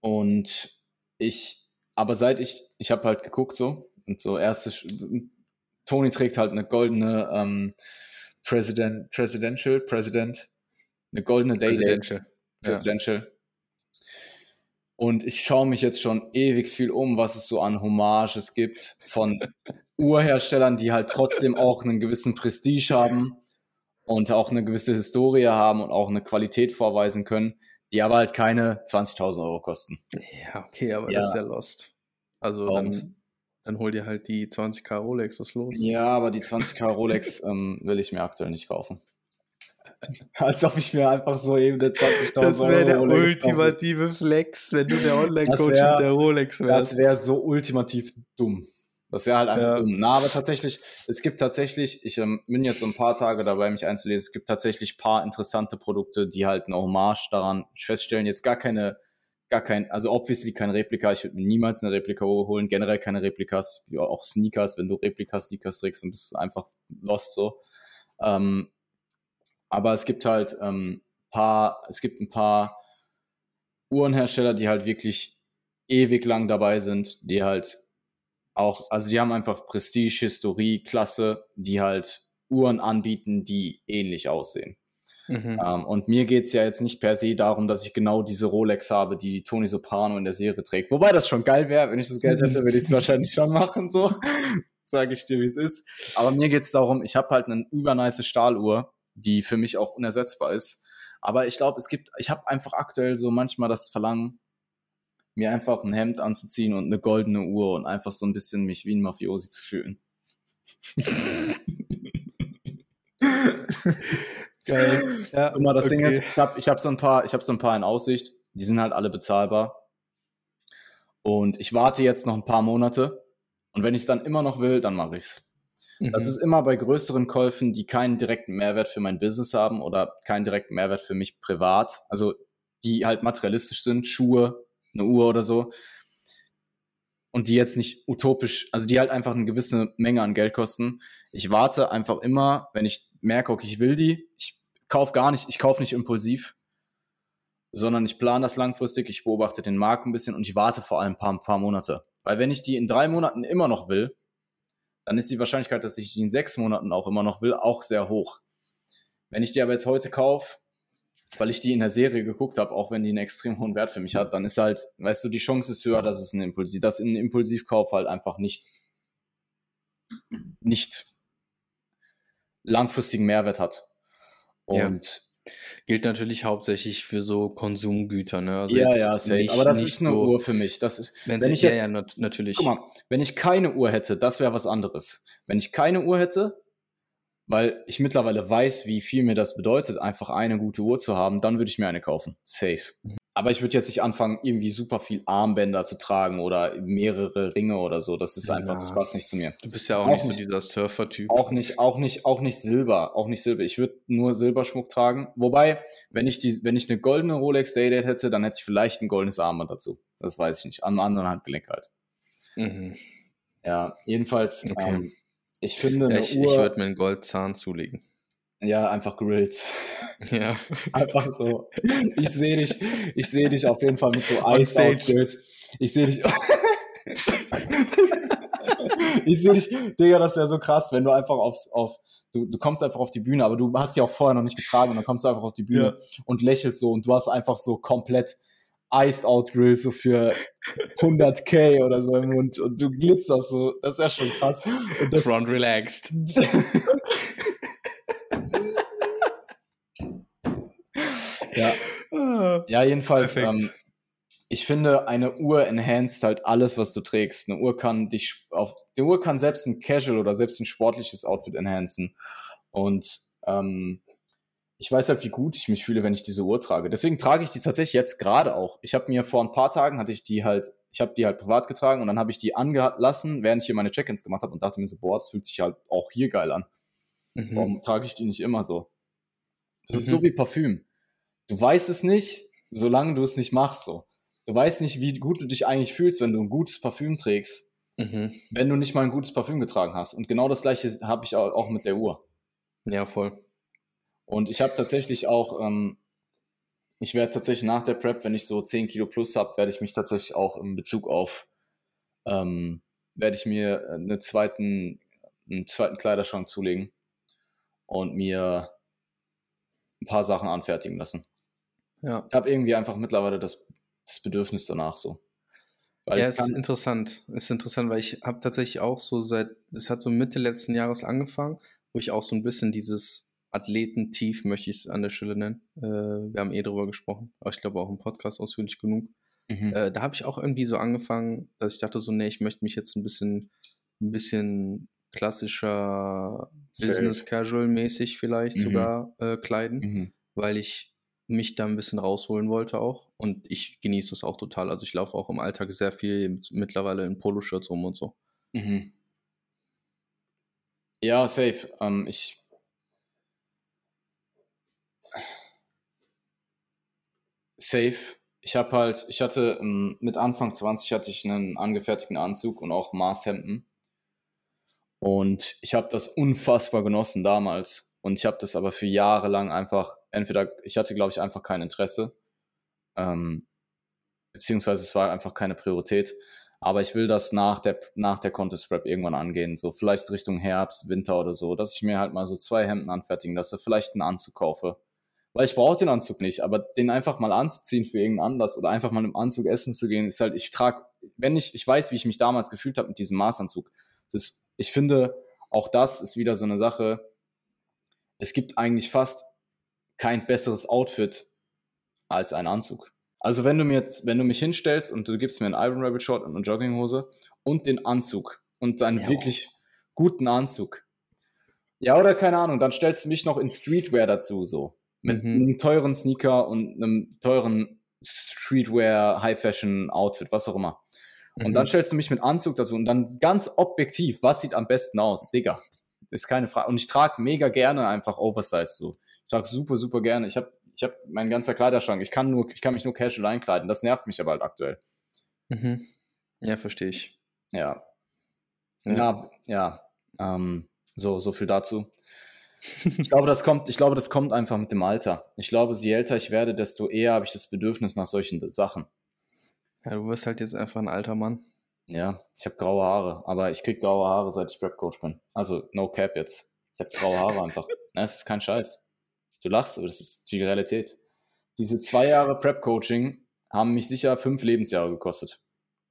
Und ich, aber seit ich, ich habe halt geguckt so und so erste, Tony trägt halt eine goldene ähm, President, Presidential, President, eine goldene Day Presidential. Presidential. Ja. Und ich schaue mich jetzt schon ewig viel um, was es so an Hommages gibt von Uhrherstellern, die halt trotzdem auch einen gewissen Prestige haben und auch eine gewisse Historie haben und auch eine Qualität vorweisen können, die aber halt keine 20.000 Euro kosten.
Ja, okay, aber ja. das ist ja lost. Also dann, dann hol dir halt die 20k Rolex, was los?
Ja, aber die 20k Rolex ähm, will ich mir aktuell nicht kaufen. Als ob ich mir einfach so eben der 20.000 Euro
Das wäre der Rolex ultimative kaufe. Flex, wenn du der Online-Coach wär, der Rolex
wärst. Das wäre so ultimativ dumm. Das wäre halt einfach ja. dumm. Na, aber tatsächlich, es gibt tatsächlich, ich ähm, bin jetzt so ein paar Tage dabei, mich einzulesen, es gibt tatsächlich paar interessante Produkte, die halt eine Hommage daran feststellen. Jetzt gar keine, gar kein, also obviously kein Replika. Ich würde mir niemals eine Replika holen, generell keine Replikas, ja, auch Sneakers. Wenn du Replika-Sneakers trägst, dann bist du einfach lost so. Ähm, aber es gibt halt ähm, paar, es gibt ein paar Uhrenhersteller, die halt wirklich ewig lang dabei sind, die halt auch, also die haben einfach Prestige, Historie, Klasse, die halt Uhren anbieten, die ähnlich aussehen. Mhm. Ähm, und mir geht's ja jetzt nicht per se darum, dass ich genau diese Rolex habe, die Tony Soprano in der Serie trägt. Wobei das schon geil wäre, wenn ich das Geld hätte, würde ich es wahrscheinlich schon machen, so. Sage ich dir, wie es ist. Aber mir geht's darum, ich habe halt eine übernice Stahluhr, die für mich auch unersetzbar ist. Aber ich glaube, es gibt, ich habe einfach aktuell so manchmal das Verlangen, mir einfach ein Hemd anzuziehen und eine goldene Uhr und einfach so ein bisschen mich wie ein Mafiosi zu fühlen. Geil. Ja, Guck mal, das okay. Ding ist, ich habe ich hab so ein paar, ich habe so ein paar in Aussicht. Die sind halt alle bezahlbar. Und ich warte jetzt noch ein paar Monate. Und wenn ich es dann immer noch will, dann mache ich's. Mhm. Das ist immer bei größeren Käufen, die keinen direkten Mehrwert für mein Business haben oder keinen direkten Mehrwert für mich privat. Also die halt materialistisch sind, Schuhe, eine Uhr oder so. Und die jetzt nicht utopisch, also die halt einfach eine gewisse Menge an Geld kosten. Ich warte einfach immer, wenn ich merke, okay, ich will die, ich kaufe gar nicht, ich kaufe nicht impulsiv, sondern ich plane das langfristig, ich beobachte den Markt ein bisschen und ich warte vor allem ein paar, ein paar Monate. Weil wenn ich die in drei Monaten immer noch will, dann ist die Wahrscheinlichkeit, dass ich die in sechs Monaten auch immer noch will, auch sehr hoch. Wenn ich die aber jetzt heute kaufe, weil ich die in der Serie geguckt habe, auch wenn die einen extrem hohen Wert für mich hat, dann ist halt, weißt du, die Chance ist höher, dass es ein Impulsiv, dass ein Impulsivkauf halt einfach nicht, nicht langfristigen Mehrwert hat.
Und. Gilt natürlich hauptsächlich für so Konsumgüter, ne?
Also ja, ja, safe. Nicht, aber das ist eine so, Uhr für mich. Das ist,
wenn ich jetzt, ja, ja, natürlich.
Guck mal, wenn ich keine Uhr hätte, das wäre was anderes. Wenn ich keine Uhr hätte, weil ich mittlerweile weiß, wie viel mir das bedeutet, einfach eine gute Uhr zu haben, dann würde ich mir eine kaufen. Safe. Aber ich würde jetzt nicht anfangen, irgendwie super viel Armbänder zu tragen oder mehrere Ringe oder so. Das ist einfach, ja. das passt nicht zu mir.
Du bist ja auch, auch nicht so dieser Surfer-Typ.
Auch nicht, auch nicht, auch nicht Silber, auch nicht Silber. Ich würde nur Silberschmuck tragen. Wobei, wenn ich die, wenn ich eine goldene Rolex Day Date hätte, dann hätte ich vielleicht ein goldenes Armband dazu. Das weiß ich nicht. Am anderen Handgelenk halt. Mhm. Ja, jedenfalls, okay. ähm, ich finde,
eine ich, Uhr, ich würde mir einen Goldzahn zulegen.
Ja, einfach Grills.
Ja.
Einfach so. Ich sehe dich, ich sehe dich auf jeden Fall mit so Out Grills. Ich sehe dich. ich sehe dich, Digga, das wäre so krass, wenn du einfach aufs, auf, du, du kommst einfach auf die Bühne, aber du hast die auch vorher noch nicht getragen und dann kommst du einfach auf die Bühne ja. und lächelst so und du hast einfach so komplett Iced Out Grill so für 100k oder so im Mund und du glitzerst so, das ist ja schon krass. Und das,
Front relaxed.
ja. Ah. Ja, jedenfalls, ähm, ich finde, eine Uhr enhanced halt alles, was du trägst. Eine Uhr kann dich auf, die Uhr kann selbst ein Casual oder selbst ein sportliches Outfit enhancen. Und ähm, ich weiß halt, wie gut ich mich fühle, wenn ich diese Uhr trage. Deswegen trage ich die tatsächlich jetzt gerade auch. Ich habe mir vor ein paar Tagen hatte ich die halt, ich habe die halt privat getragen und dann habe ich die angelassen, während ich hier meine Check-ins gemacht habe und dachte mir so, boah, das fühlt sich halt auch hier geil an. Mhm. Warum trage ich die nicht immer so? Das mhm. ist so wie Parfüm. Du weißt es nicht, solange du es nicht machst so. Du weißt nicht, wie gut du dich eigentlich fühlst, wenn du ein gutes Parfüm trägst, mhm. wenn du nicht mal ein gutes Parfüm getragen hast. Und genau das gleiche habe ich auch mit der Uhr.
Ja, voll.
Und ich habe tatsächlich auch, ähm, ich werde tatsächlich nach der Prep, wenn ich so 10 Kilo plus habe, werde ich mich tatsächlich auch in Bezug auf, ähm, werde ich mir eine zweiten, einen zweiten Kleiderschrank zulegen und mir ein paar Sachen anfertigen lassen. Ja. Ich habe irgendwie einfach mittlerweile das, das Bedürfnis danach so.
Weil ja, ist interessant. Ist interessant, weil ich habe tatsächlich auch so seit, es hat so Mitte letzten Jahres angefangen, wo ich auch so ein bisschen dieses Athletentief, möchte ich es an der Stelle nennen. Äh, wir haben eh drüber gesprochen, aber ich glaube auch im Podcast ausführlich genug. Mhm. Äh, da habe ich auch irgendwie so angefangen, dass ich dachte so, nee, ich möchte mich jetzt ein bisschen, ein bisschen klassischer Business Casual mäßig vielleicht mhm. sogar äh, kleiden, mhm. weil ich mich da ein bisschen rausholen wollte auch und ich genieße das auch total. Also ich laufe auch im Alltag sehr viel mittlerweile in Poloshirts rum und so. Mhm.
Ja, safe. Ähm, ich safe. Ich habe halt, ich hatte ähm, mit Anfang 20 hatte ich einen angefertigten Anzug und auch Maßhemden. Und ich habe das unfassbar genossen damals. Und ich habe das aber für Jahre lang einfach, entweder, ich hatte, glaube ich, einfach kein Interesse, ähm, beziehungsweise es war einfach keine Priorität. Aber ich will das nach der, nach der Contest Prep irgendwann angehen. So vielleicht Richtung Herbst, Winter oder so, dass ich mir halt mal so zwei Hemden anfertigen lasse, vielleicht einen Anzug kaufe weil ich brauche den Anzug nicht, aber den einfach mal anzuziehen für irgendeinen Anlass oder einfach mal im Anzug essen zu gehen, ist halt, ich trage, wenn ich, ich weiß, wie ich mich damals gefühlt habe mit diesem Maßanzug. Das, ich finde, auch das ist wieder so eine Sache. Es gibt eigentlich fast kein besseres Outfit als ein Anzug. Also wenn du mir jetzt, wenn du mich hinstellst und du gibst mir einen Iron Rabbit Short und eine Jogginghose und den Anzug und einen ja. wirklich guten Anzug. Ja, oder keine Ahnung, dann stellst du mich noch in Streetwear dazu, so. Mit mhm. einem teuren Sneaker und einem teuren Streetwear, High-Fashion-Outfit, was auch immer. Und mhm. dann stellst du mich mit Anzug dazu und dann ganz objektiv, was sieht am besten aus, Digga? Ist keine Frage. Und ich trage mega gerne einfach Oversize so. Ich trage super, super gerne. Ich habe ich hab mein ganzer Kleiderschrank. Ich kann nur, ich kann mich nur casual einkleiden. Das nervt mich aber halt aktuell.
Mhm. Ja, verstehe ich.
Ja. Ja, ja. ja ähm, so, so viel dazu. Ich glaube, das kommt, ich glaube, das kommt einfach mit dem Alter. Ich glaube, je älter ich werde, desto eher habe ich das Bedürfnis nach solchen Sachen.
Ja, du wirst halt jetzt einfach ein alter Mann.
Ja, ich habe graue Haare, aber ich krieg graue Haare, seit ich Prep-Coach bin. Also, no cap jetzt. Ich habe graue Haare einfach. Es ist kein Scheiß. Du lachst, aber das ist die Realität. Diese zwei Jahre Prep-Coaching haben mich sicher fünf Lebensjahre gekostet.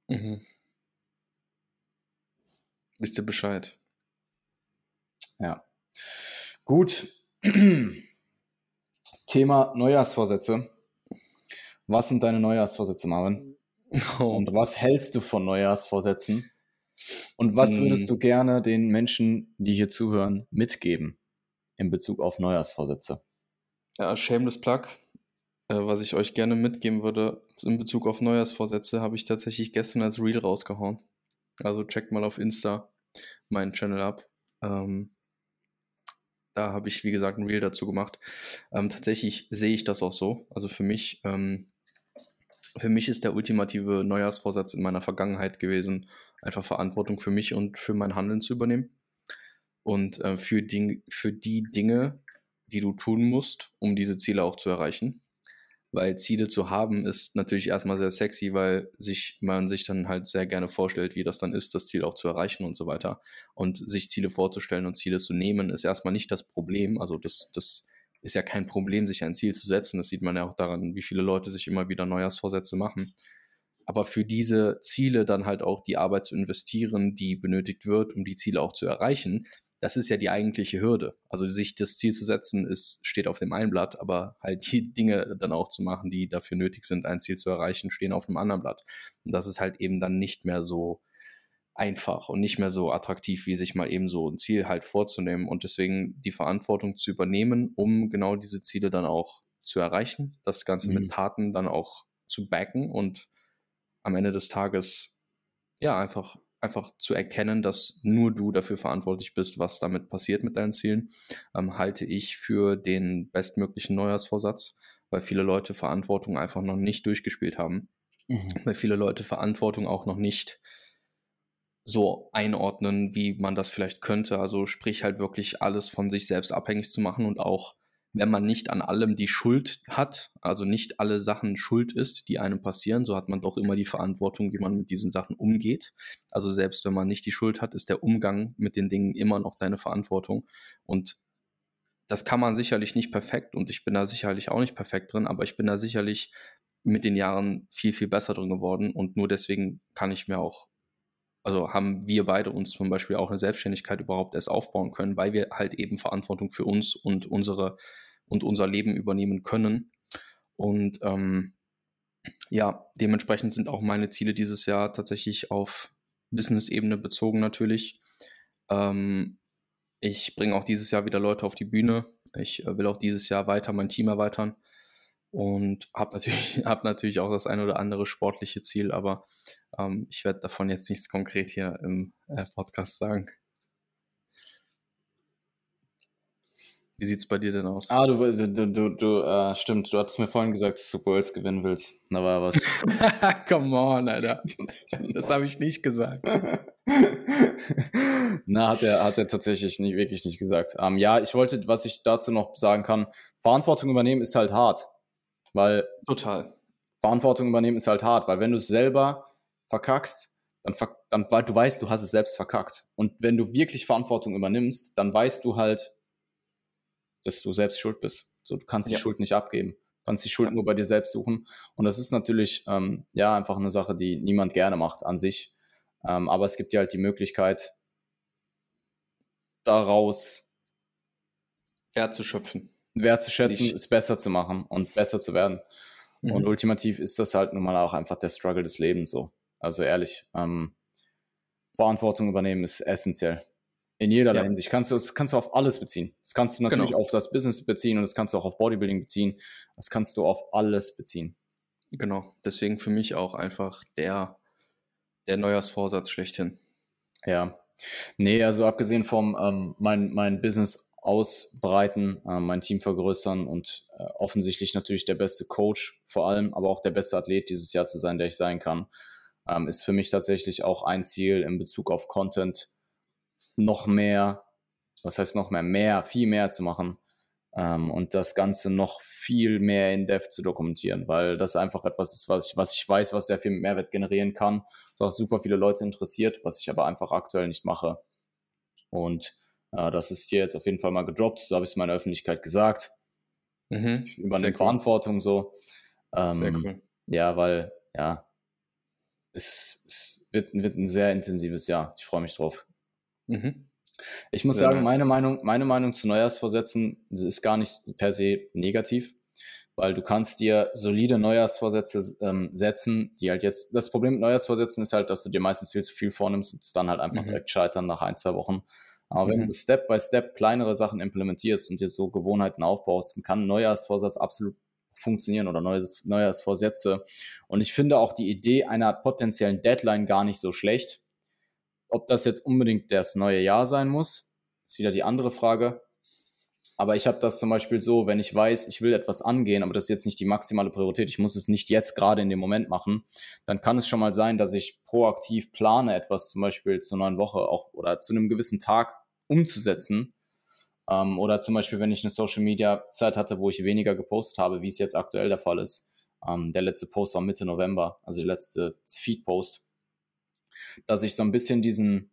Mhm.
Wisst ihr Bescheid?
Ja. Gut. Thema Neujahrsvorsätze. Was sind deine Neujahrsvorsätze, Marvin? Oh. Und was hältst du von Neujahrsvorsätzen? Und was hm. würdest du gerne den Menschen, die hier zuhören, mitgeben in Bezug auf Neujahrsvorsätze?
Ja, shameless plug. Äh, was ich euch gerne mitgeben würde in Bezug auf Neujahrsvorsätze, habe ich tatsächlich gestern als Reel rausgehauen. Also checkt mal auf Insta meinen Channel ab. Ähm, da habe ich, wie gesagt, ein Reel dazu gemacht. Ähm, tatsächlich sehe ich das auch so. Also für mich ähm, für mich ist der ultimative Neujahrsvorsatz in meiner Vergangenheit gewesen, einfach Verantwortung für mich und für mein Handeln zu übernehmen. Und äh, für, Ding, für die Dinge, die du tun musst, um diese Ziele auch zu erreichen. Weil Ziele zu haben ist natürlich erstmal sehr sexy, weil sich, man sich dann halt sehr gerne vorstellt, wie das dann ist, das Ziel auch zu erreichen und so weiter. Und sich Ziele vorzustellen und Ziele zu nehmen, ist erstmal nicht das Problem. Also das, das ist ja kein Problem, sich ein Ziel zu setzen. Das sieht man ja auch daran, wie viele Leute sich immer wieder Neujahrsvorsätze machen. Aber für diese Ziele dann halt auch die Arbeit zu investieren, die benötigt wird, um die Ziele auch zu erreichen, das ist ja die eigentliche Hürde. Also sich das Ziel zu setzen, ist, steht auf dem einen Blatt, aber halt die Dinge dann auch zu machen, die dafür nötig sind, ein Ziel zu erreichen, stehen auf einem anderen Blatt. Und das ist halt eben dann nicht mehr so einfach und nicht mehr so attraktiv, wie sich mal eben so ein Ziel halt vorzunehmen und deswegen die Verantwortung zu übernehmen, um genau diese Ziele dann auch zu erreichen, das Ganze mhm. mit Taten dann auch zu backen und am Ende des Tages ja einfach einfach zu erkennen, dass nur du dafür verantwortlich bist, was damit passiert mit deinen Zielen, ähm, halte ich für den bestmöglichen Neujahrsvorsatz, weil viele Leute Verantwortung einfach noch nicht durchgespielt haben, mhm. weil viele Leute Verantwortung auch noch nicht so einordnen, wie man das vielleicht könnte. Also sprich halt wirklich alles von sich selbst abhängig zu machen und auch wenn man nicht an allem die Schuld hat, also nicht alle Sachen schuld ist, die einem passieren, so hat man doch immer die Verantwortung, wie man mit diesen Sachen umgeht. Also selbst wenn man nicht die Schuld hat, ist der Umgang mit den Dingen immer noch deine Verantwortung. Und das kann man sicherlich nicht perfekt und ich bin da sicherlich auch nicht perfekt drin, aber ich bin da sicherlich mit den Jahren viel, viel besser drin geworden und nur deswegen kann ich mir auch also haben wir beide uns zum Beispiel auch eine Selbstständigkeit überhaupt erst aufbauen können, weil wir halt eben Verantwortung für uns und unsere und unser Leben übernehmen können. Und ähm, ja, dementsprechend sind auch meine Ziele dieses Jahr tatsächlich auf Business-Ebene bezogen natürlich. Ähm, ich bringe auch dieses Jahr wieder Leute auf die Bühne. Ich äh, will auch dieses Jahr weiter mein Team erweitern und habe natürlich, hab natürlich auch das ein oder andere sportliche Ziel, aber ähm, ich werde davon jetzt nichts konkret hier im äh, Podcast sagen. Wie sieht es bei dir denn aus?
Ah, du, du, du, du äh, stimmt, du hattest mir vorhin gesagt, dass du Worlds gewinnen willst. Da war was.
Come on, Alter. Das habe ich nicht gesagt.
Na, hat er, hat er tatsächlich nicht, wirklich nicht gesagt. Ähm, ja, ich wollte, was ich dazu noch sagen kann, Verantwortung übernehmen ist halt hart. Weil.
Total.
Verantwortung übernehmen ist halt hart, weil wenn du es selber verkackst, dann, dann weil du weißt, du hast es selbst verkackt. Und wenn du wirklich Verantwortung übernimmst, dann weißt du halt, dass du selbst schuld bist. So, du kannst die ja. Schuld nicht abgeben. Du kannst die Schuld ja. nur bei dir selbst suchen. Und das ist natürlich, ähm, ja, einfach eine Sache, die niemand gerne macht an sich. Ähm, aber es gibt dir halt die Möglichkeit, daraus
Wert zu schöpfen.
Wert zu schätzen, es besser zu machen und besser zu werden. Mhm. Und ultimativ ist das halt nun mal auch einfach der Struggle des Lebens so. Also ehrlich, ähm, Verantwortung übernehmen ist essentiell. In jeder ja. Hinsicht. Kannst du, das kannst du auf alles beziehen. Das kannst du natürlich genau. auf das Business beziehen und das kannst du auch auf Bodybuilding beziehen. Das kannst du auf alles beziehen.
Genau. Deswegen für mich auch einfach der, der Neujahrsvorsatz schlechthin.
Ja. Nee, also abgesehen vom ähm, mein, mein Business ausbreiten, äh, mein Team vergrößern und äh, offensichtlich natürlich der beste Coach vor allem, aber auch der beste Athlet dieses Jahr zu sein, der ich sein kann, ähm, ist für mich tatsächlich auch ein Ziel in Bezug auf Content noch mehr, was heißt noch mehr, mehr, viel mehr zu machen ähm, und das Ganze noch viel mehr in Depth zu dokumentieren, weil das einfach etwas ist, was ich, was ich weiß, was sehr viel Mehrwert generieren kann, was auch super viele Leute interessiert, was ich aber einfach aktuell nicht mache. Und äh, das ist hier jetzt auf jeden Fall mal gedroppt, so habe ich es meiner Öffentlichkeit gesagt. Mhm. Ich übernehme cool. Verantwortung so. Ähm, sehr cool. Ja, weil, ja, es, es wird, wird ein sehr intensives Jahr. Ich freue mich drauf. Mhm. Ich muss Sehr sagen, nice. meine Meinung, meine Meinung zu Neujahrsvorsätzen ist gar nicht per se negativ, weil du kannst dir solide Neujahrsvorsätze ähm, setzen, die halt jetzt, das Problem mit Neujahrsvorsätzen ist halt, dass du dir meistens viel zu viel vornimmst und es dann halt einfach mhm. direkt scheitern nach ein, zwei Wochen. Aber mhm. wenn du Step by Step kleinere Sachen implementierst und dir so Gewohnheiten aufbaust, dann kann ein Neujahrsvorsatz absolut funktionieren oder Neues, Neujahrsvorsätze. Und ich finde auch die Idee einer potenziellen Deadline gar nicht so schlecht, ob das jetzt unbedingt das neue Jahr sein muss, ist wieder die andere Frage. Aber ich habe das zum Beispiel so, wenn ich weiß, ich will etwas angehen, aber das ist jetzt nicht die maximale Priorität, ich muss es nicht jetzt gerade in dem Moment machen, dann kann es schon mal sein, dass ich proaktiv plane, etwas zum Beispiel zur neuen Woche auch oder zu einem gewissen Tag umzusetzen. Ähm, oder zum Beispiel, wenn ich eine Social Media Zeit hatte, wo ich weniger gepostet habe, wie es jetzt aktuell der Fall ist. Ähm, der letzte Post war Mitte November, also der letzte Feed-Post dass ich so ein bisschen diesen,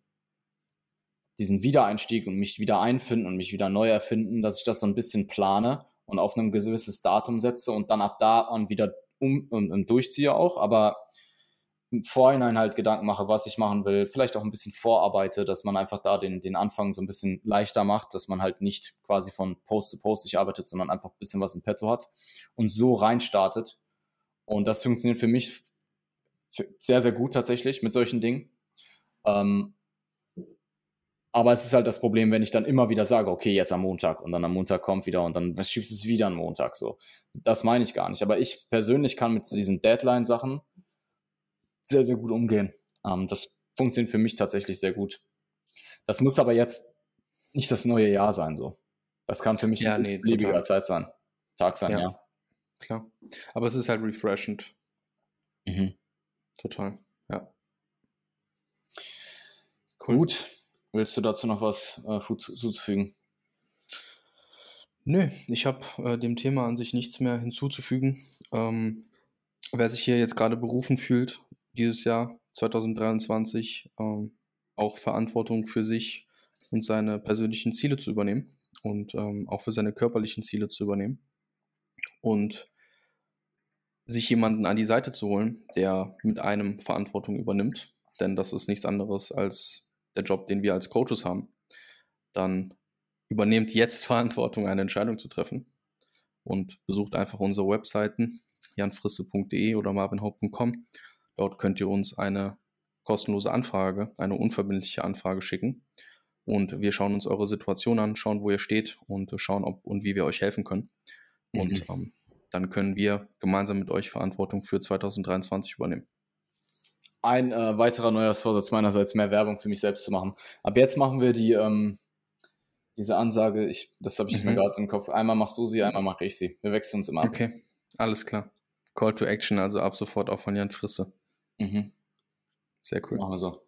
diesen Wiedereinstieg und mich wieder einfinden und mich wieder neu erfinden, dass ich das so ein bisschen plane und auf ein gewisses Datum setze und dann ab da an wieder um und, und durchziehe auch, aber Vorhinein halt Gedanken mache, was ich machen will, vielleicht auch ein bisschen vorarbeite, dass man einfach da den, den Anfang so ein bisschen leichter macht, dass man halt nicht quasi von Post zu Post sich arbeitet, sondern einfach ein bisschen was im Petto hat und so reinstartet. Und das funktioniert für mich sehr, sehr gut tatsächlich mit solchen Dingen. Ähm, aber es ist halt das Problem, wenn ich dann immer wieder sage, okay, jetzt am Montag und dann am Montag kommt wieder und dann schiebst du es wieder am Montag so. Das meine ich gar nicht. Aber ich persönlich kann mit diesen Deadline-Sachen sehr, sehr gut umgehen. Ähm, das funktioniert für mich tatsächlich sehr gut. Das muss aber jetzt nicht das neue Jahr sein so. Das kann für mich ja, nee, beliebiger Zeit sein. Tag sein, ja. ja.
Klar. Aber es ist halt refreshend. Mhm. Total, ja.
Cool. Gut. Willst du dazu noch was äh, hinzuzufügen?
Nö, ich habe äh, dem Thema an sich nichts mehr hinzuzufügen. Ähm, wer sich hier jetzt gerade berufen fühlt, dieses Jahr 2023 ähm, auch Verantwortung für sich und seine persönlichen Ziele zu übernehmen und ähm, auch für seine körperlichen Ziele zu übernehmen und sich jemanden an die Seite zu holen, der mit einem Verantwortung übernimmt, denn das ist nichts anderes als der Job, den wir als Coaches haben, dann übernehmt jetzt Verantwortung, eine Entscheidung zu treffen und besucht einfach unsere Webseiten janfrisse.de oder marvinhaupt.com. Dort könnt ihr uns eine kostenlose Anfrage, eine unverbindliche Anfrage schicken und wir schauen uns eure Situation an, schauen, wo ihr steht und schauen, ob und wie wir euch helfen können. Und mhm. ähm, dann können wir gemeinsam mit euch Verantwortung für 2023 übernehmen.
Ein äh, weiterer Neujahrsvorsatz meinerseits, mehr Werbung für mich selbst zu machen. Ab jetzt machen wir die, ähm, diese Ansage, ich, das habe ich mhm. mir gerade im Kopf. Einmal machst du sie, einmal mache ich sie. Wir wechseln uns immer
ab. Okay, alles klar. Call to Action, also ab sofort auch von Jan Frisse. Mhm. Sehr cool.
Machen wir so.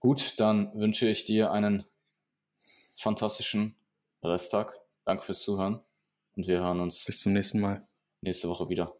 Gut, dann wünsche ich dir einen fantastischen Resttag. Danke fürs Zuhören. Und wir hören uns
bis zum nächsten Mal.
Nächste Woche wieder.